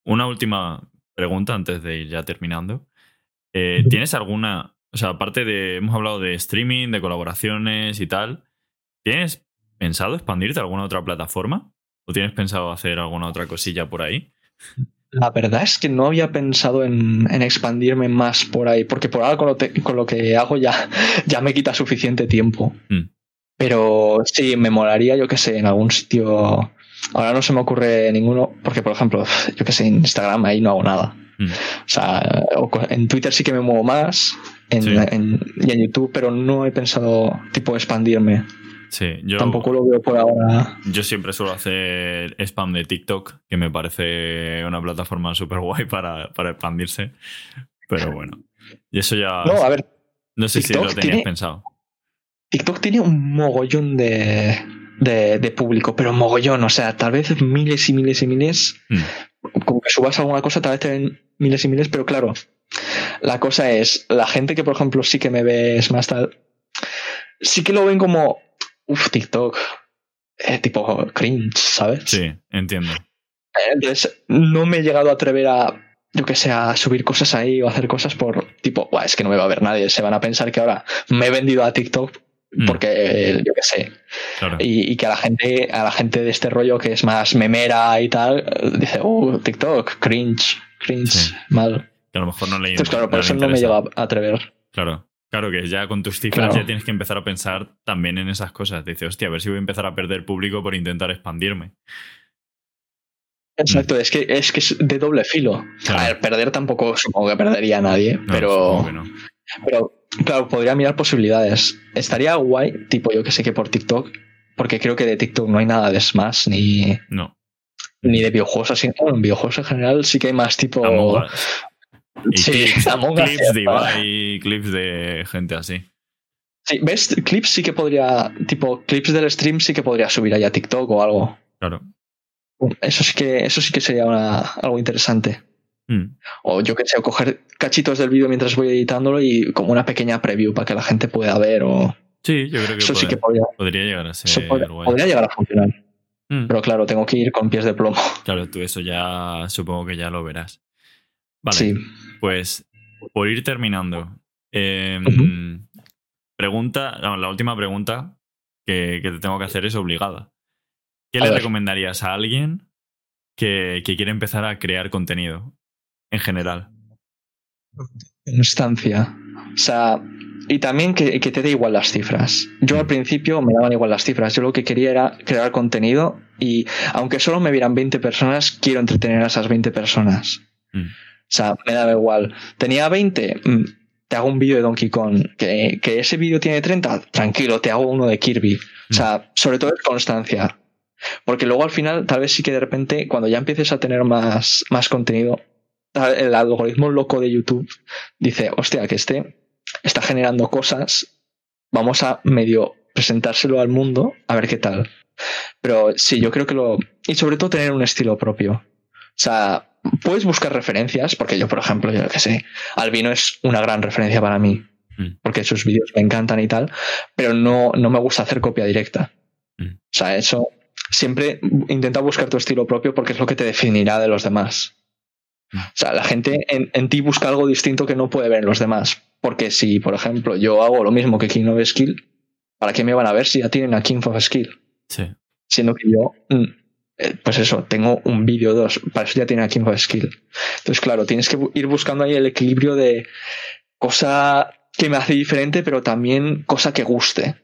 una última pregunta antes de ir ya terminando. Eh. ¿Tienes alguna, o sea, aparte de, hemos hablado de streaming, de colaboraciones y tal, ¿tienes pensado expandirte a alguna otra plataforma? ¿O tienes pensado hacer alguna otra cosilla por ahí? La verdad es que no había pensado en, en expandirme más por ahí, porque por ahora con lo, te- con lo que hago ya, ya me quita suficiente tiempo. Mm. Pero sí, me molaría, yo que sé, en algún sitio. Ahora no se me ocurre ninguno, porque por ejemplo, yo que sé, en Instagram ahí no hago nada. Mm. O sea, en Twitter sí que me muevo más, en, Sí. en- y en YouTube, pero no he pensado, tipo, expandirme. Sí, yo, Tampoco lo veo por ahora. yo siempre suelo hacer spam de TikTok, que me parece una plataforma súper guay para, para expandirse. Pero bueno, y eso ya... No, a ver, no sé si lo tenías tiene- pensado. TikTok tiene un mogollón de, de, de público, pero mogollón, o sea, tal vez miles y miles y miles. Mm. Como que subas alguna cosa, tal vez te ven miles y miles, pero claro, la cosa es, la gente que por ejemplo sí que me ves más tal, sí que lo ven como, uff, TikTok, eh, tipo cringe, ¿sabes? Sí, entiendo. Entonces, no me he llegado a atrever a, yo que sé, a subir cosas ahí o hacer cosas por tipo, "Buah, es que no me va a ver nadie, se van a pensar que ahora me he vendido a TikTok Mm, porque, eh, yo que sé, claro. y, y que a la gente, a la gente de este rollo que es más memera y tal, eh, dice, uh, TikTok, cringe, cringe, Sí. mal. Que a lo mejor no le Entonces, claro, por no eso no me lleva a atrever. Claro. Claro que ya con tus cifras Claro. ya tienes que empezar a pensar también en esas cosas. Dices, hostia, a ver si voy a empezar a perder público por intentar expandirme. Exacto, es que es que es de doble filo. Mm. Claro. A ver, perder tampoco supongo que perdería a nadie, No, pero, no. pero claro, podría mirar posibilidades. Estaría guay, tipo yo que sé que por TikTok, porque creo que de TikTok no hay nada de Smash ni, No. ni de videojuegos así. Bueno, en videojuegos en general sí que hay más tipo. Among Us. Y Sí, clips, clips de. Ibai y clips de gente así. Sí, ¿ves? Clips sí que podría, tipo, clips del stream sí que podría subir ahí a TikTok o algo. Claro. Eso sí que, eso sí que sería una- algo interesante. Mm, O yo que sé, o coger cachitos del vídeo mientras voy editándolo y como una pequeña preview para que la gente pueda ver o... Sí, yo creo que, Eso sí puede- que podría, podría llegar a ser podría, guay. podría llegar a funcionar. Mm, Pero claro, tengo que ir con pies de plomo. Claro, tú eso ya supongo que ya lo verás. Vale, Sí. pues por ir terminando. eh, Ujú. Pregunta, no, la última pregunta que, que te tengo que hacer es obligada. ¿Qué A le ver. recomendarías a alguien que, que quiere empezar a crear contenido en general? Instancia. O sea, y también que, que te dé igual las cifras. Yo al principio me daban igual las cifras. Yo lo que quería era crear contenido y aunque solo me vieran 20 personas, quiero entretener a esas 20 personas. Mm. O sea, me daba igual. Tenía 20, mm, te hago un vídeo de Donkey Kong, que, que ese vídeo tiene 30, tranquilo, te hago uno de Kirby. O sea, sobre todo es constancia. Porque luego al final, tal vez sí que de repente, cuando ya empieces a tener más, más contenido, el algoritmo loco de YouTube dice, hostia, que este está generando cosas, vamos a medio presentárselo al mundo a ver qué tal. Pero sí, yo creo que lo... Y sobre todo tener un estilo propio. O sea, puedes buscar referencias, porque yo, por ejemplo, yo que sé, Albino es una gran referencia para mí, mm. porque sus vídeos me encantan y tal, pero no, no me gusta hacer copia directa. Mm. O sea, eso siempre intenta buscar tu estilo propio porque es lo que te definirá de los demás. Mm. O sea, la gente en, ti busca algo distinto que no puede ver en los demás. Porque si, por ejemplo, yo hago lo mismo que King of Skill, ¿para qué me van a ver si ya tienen a King of Skill? Sí. Siendo que yo, pues eso, tengo un vídeo dos, para eso ya tiene a King of Skill. Entonces, claro, tienes que ir buscando ahí el equilibrio de cosa que me hace diferente, pero también cosa que guste.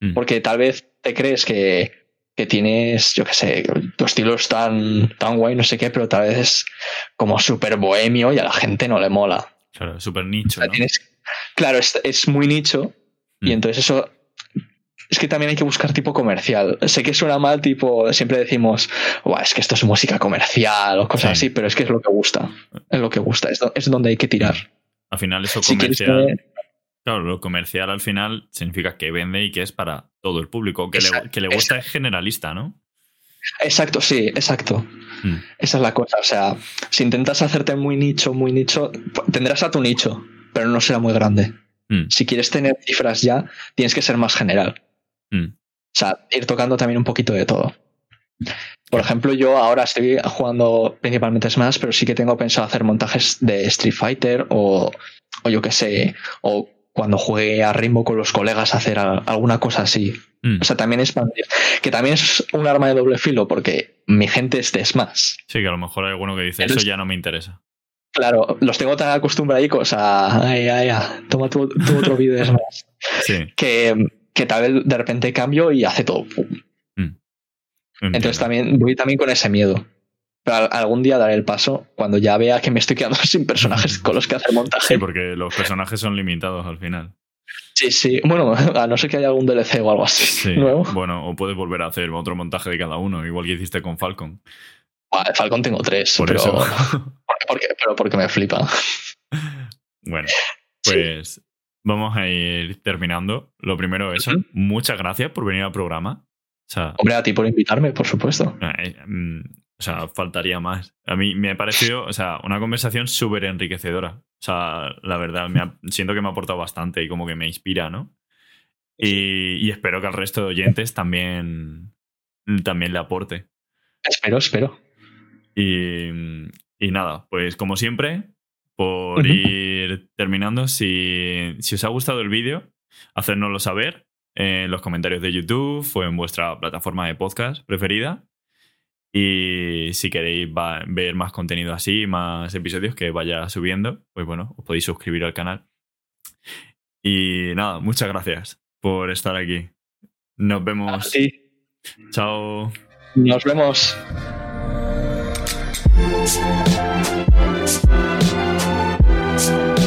Mm. Porque tal vez te crees que que tienes, yo qué sé, tu estilo es tan, tan guay, no sé qué, pero tal vez es como súper bohemio y a la gente no le mola. Claro, súper nicho. claro, es, muy nicho y mm. entonces eso es que también hay que buscar tipo comercial. Sé que suena mal, tipo, siempre decimos, es que esto es música comercial o cosas así, pero es que es lo que gusta. Es lo que gusta, es, donde hay que tirar. Al final, eso comercial. Claro, lo comercial al final significa que vende y que es para todo el público. Que, le, que le, gusta es generalista, ¿no? Exacto, sí, exacto. Hmm. Esa es la cosa. O sea, si intentas hacerte muy nicho, muy nicho, tendrás a tu nicho, pero no será muy grande. Hmm. Si quieres tener cifras ya, tienes que ser más general. Hmm. O sea, ir tocando también un poquito de todo. Por ejemplo, yo ahora estoy jugando principalmente Smash, pero sí que tengo pensado hacer montajes de Street Fighter o, o yo qué sé, o cuando juegue a ritmo con los colegas a hacer alguna cosa así. Mm. O sea, también expandir. Que también es un arma de doble filo porque mi gente es de Smash. Sí, que a lo mejor hay alguno que dice, eso ya no me interesa. Claro, los tengo tan acostumbrados a, ay, ay, ay, toma tu, otro vídeo de Smash. sí. Que, que tal vez de repente cambio y hace todo. Mm. Entonces también voy también con ese miedo. Pero algún día daré el paso cuando ya vea que me estoy quedando sin personajes con los que hacer montaje. Sí, porque los personajes son limitados al final. Sí, sí. Bueno, a no ser que haya algún DLC o algo así. Sí. Nuevo. Bueno, o puedes volver a hacer otro montaje de cada uno, igual que hiciste con Falcon. Ah, Falcon tengo tres. Por pero, eso. Porque, pero porque me flipa. Bueno, pues vamos a ir terminando. Lo primero, eso. Muchas gracias por venir al programa. Hombre, a ti por invitarme, por supuesto. Eh, mm, o sea, faltaría más. A mí me ha parecido, o sea, una conversación súper enriquecedora. O sea, la verdad, me siento que me ha aportado bastante y como que me inspira, ¿no? Y, espero que al resto de oyentes también, también le aporte. Espero, espero. Y, nada, pues como siempre, por ir terminando, si, si os ha gustado el vídeo, hacérnoslo saber en los comentarios de YouTube o en vuestra plataforma de podcast preferida. Y si queréis ver más contenido así, más episodios que vaya subiendo, pues bueno, os podéis suscribir al canal. Y nada, muchas gracias por estar aquí. Nos vemos. Chao. Nos vemos. Podcast.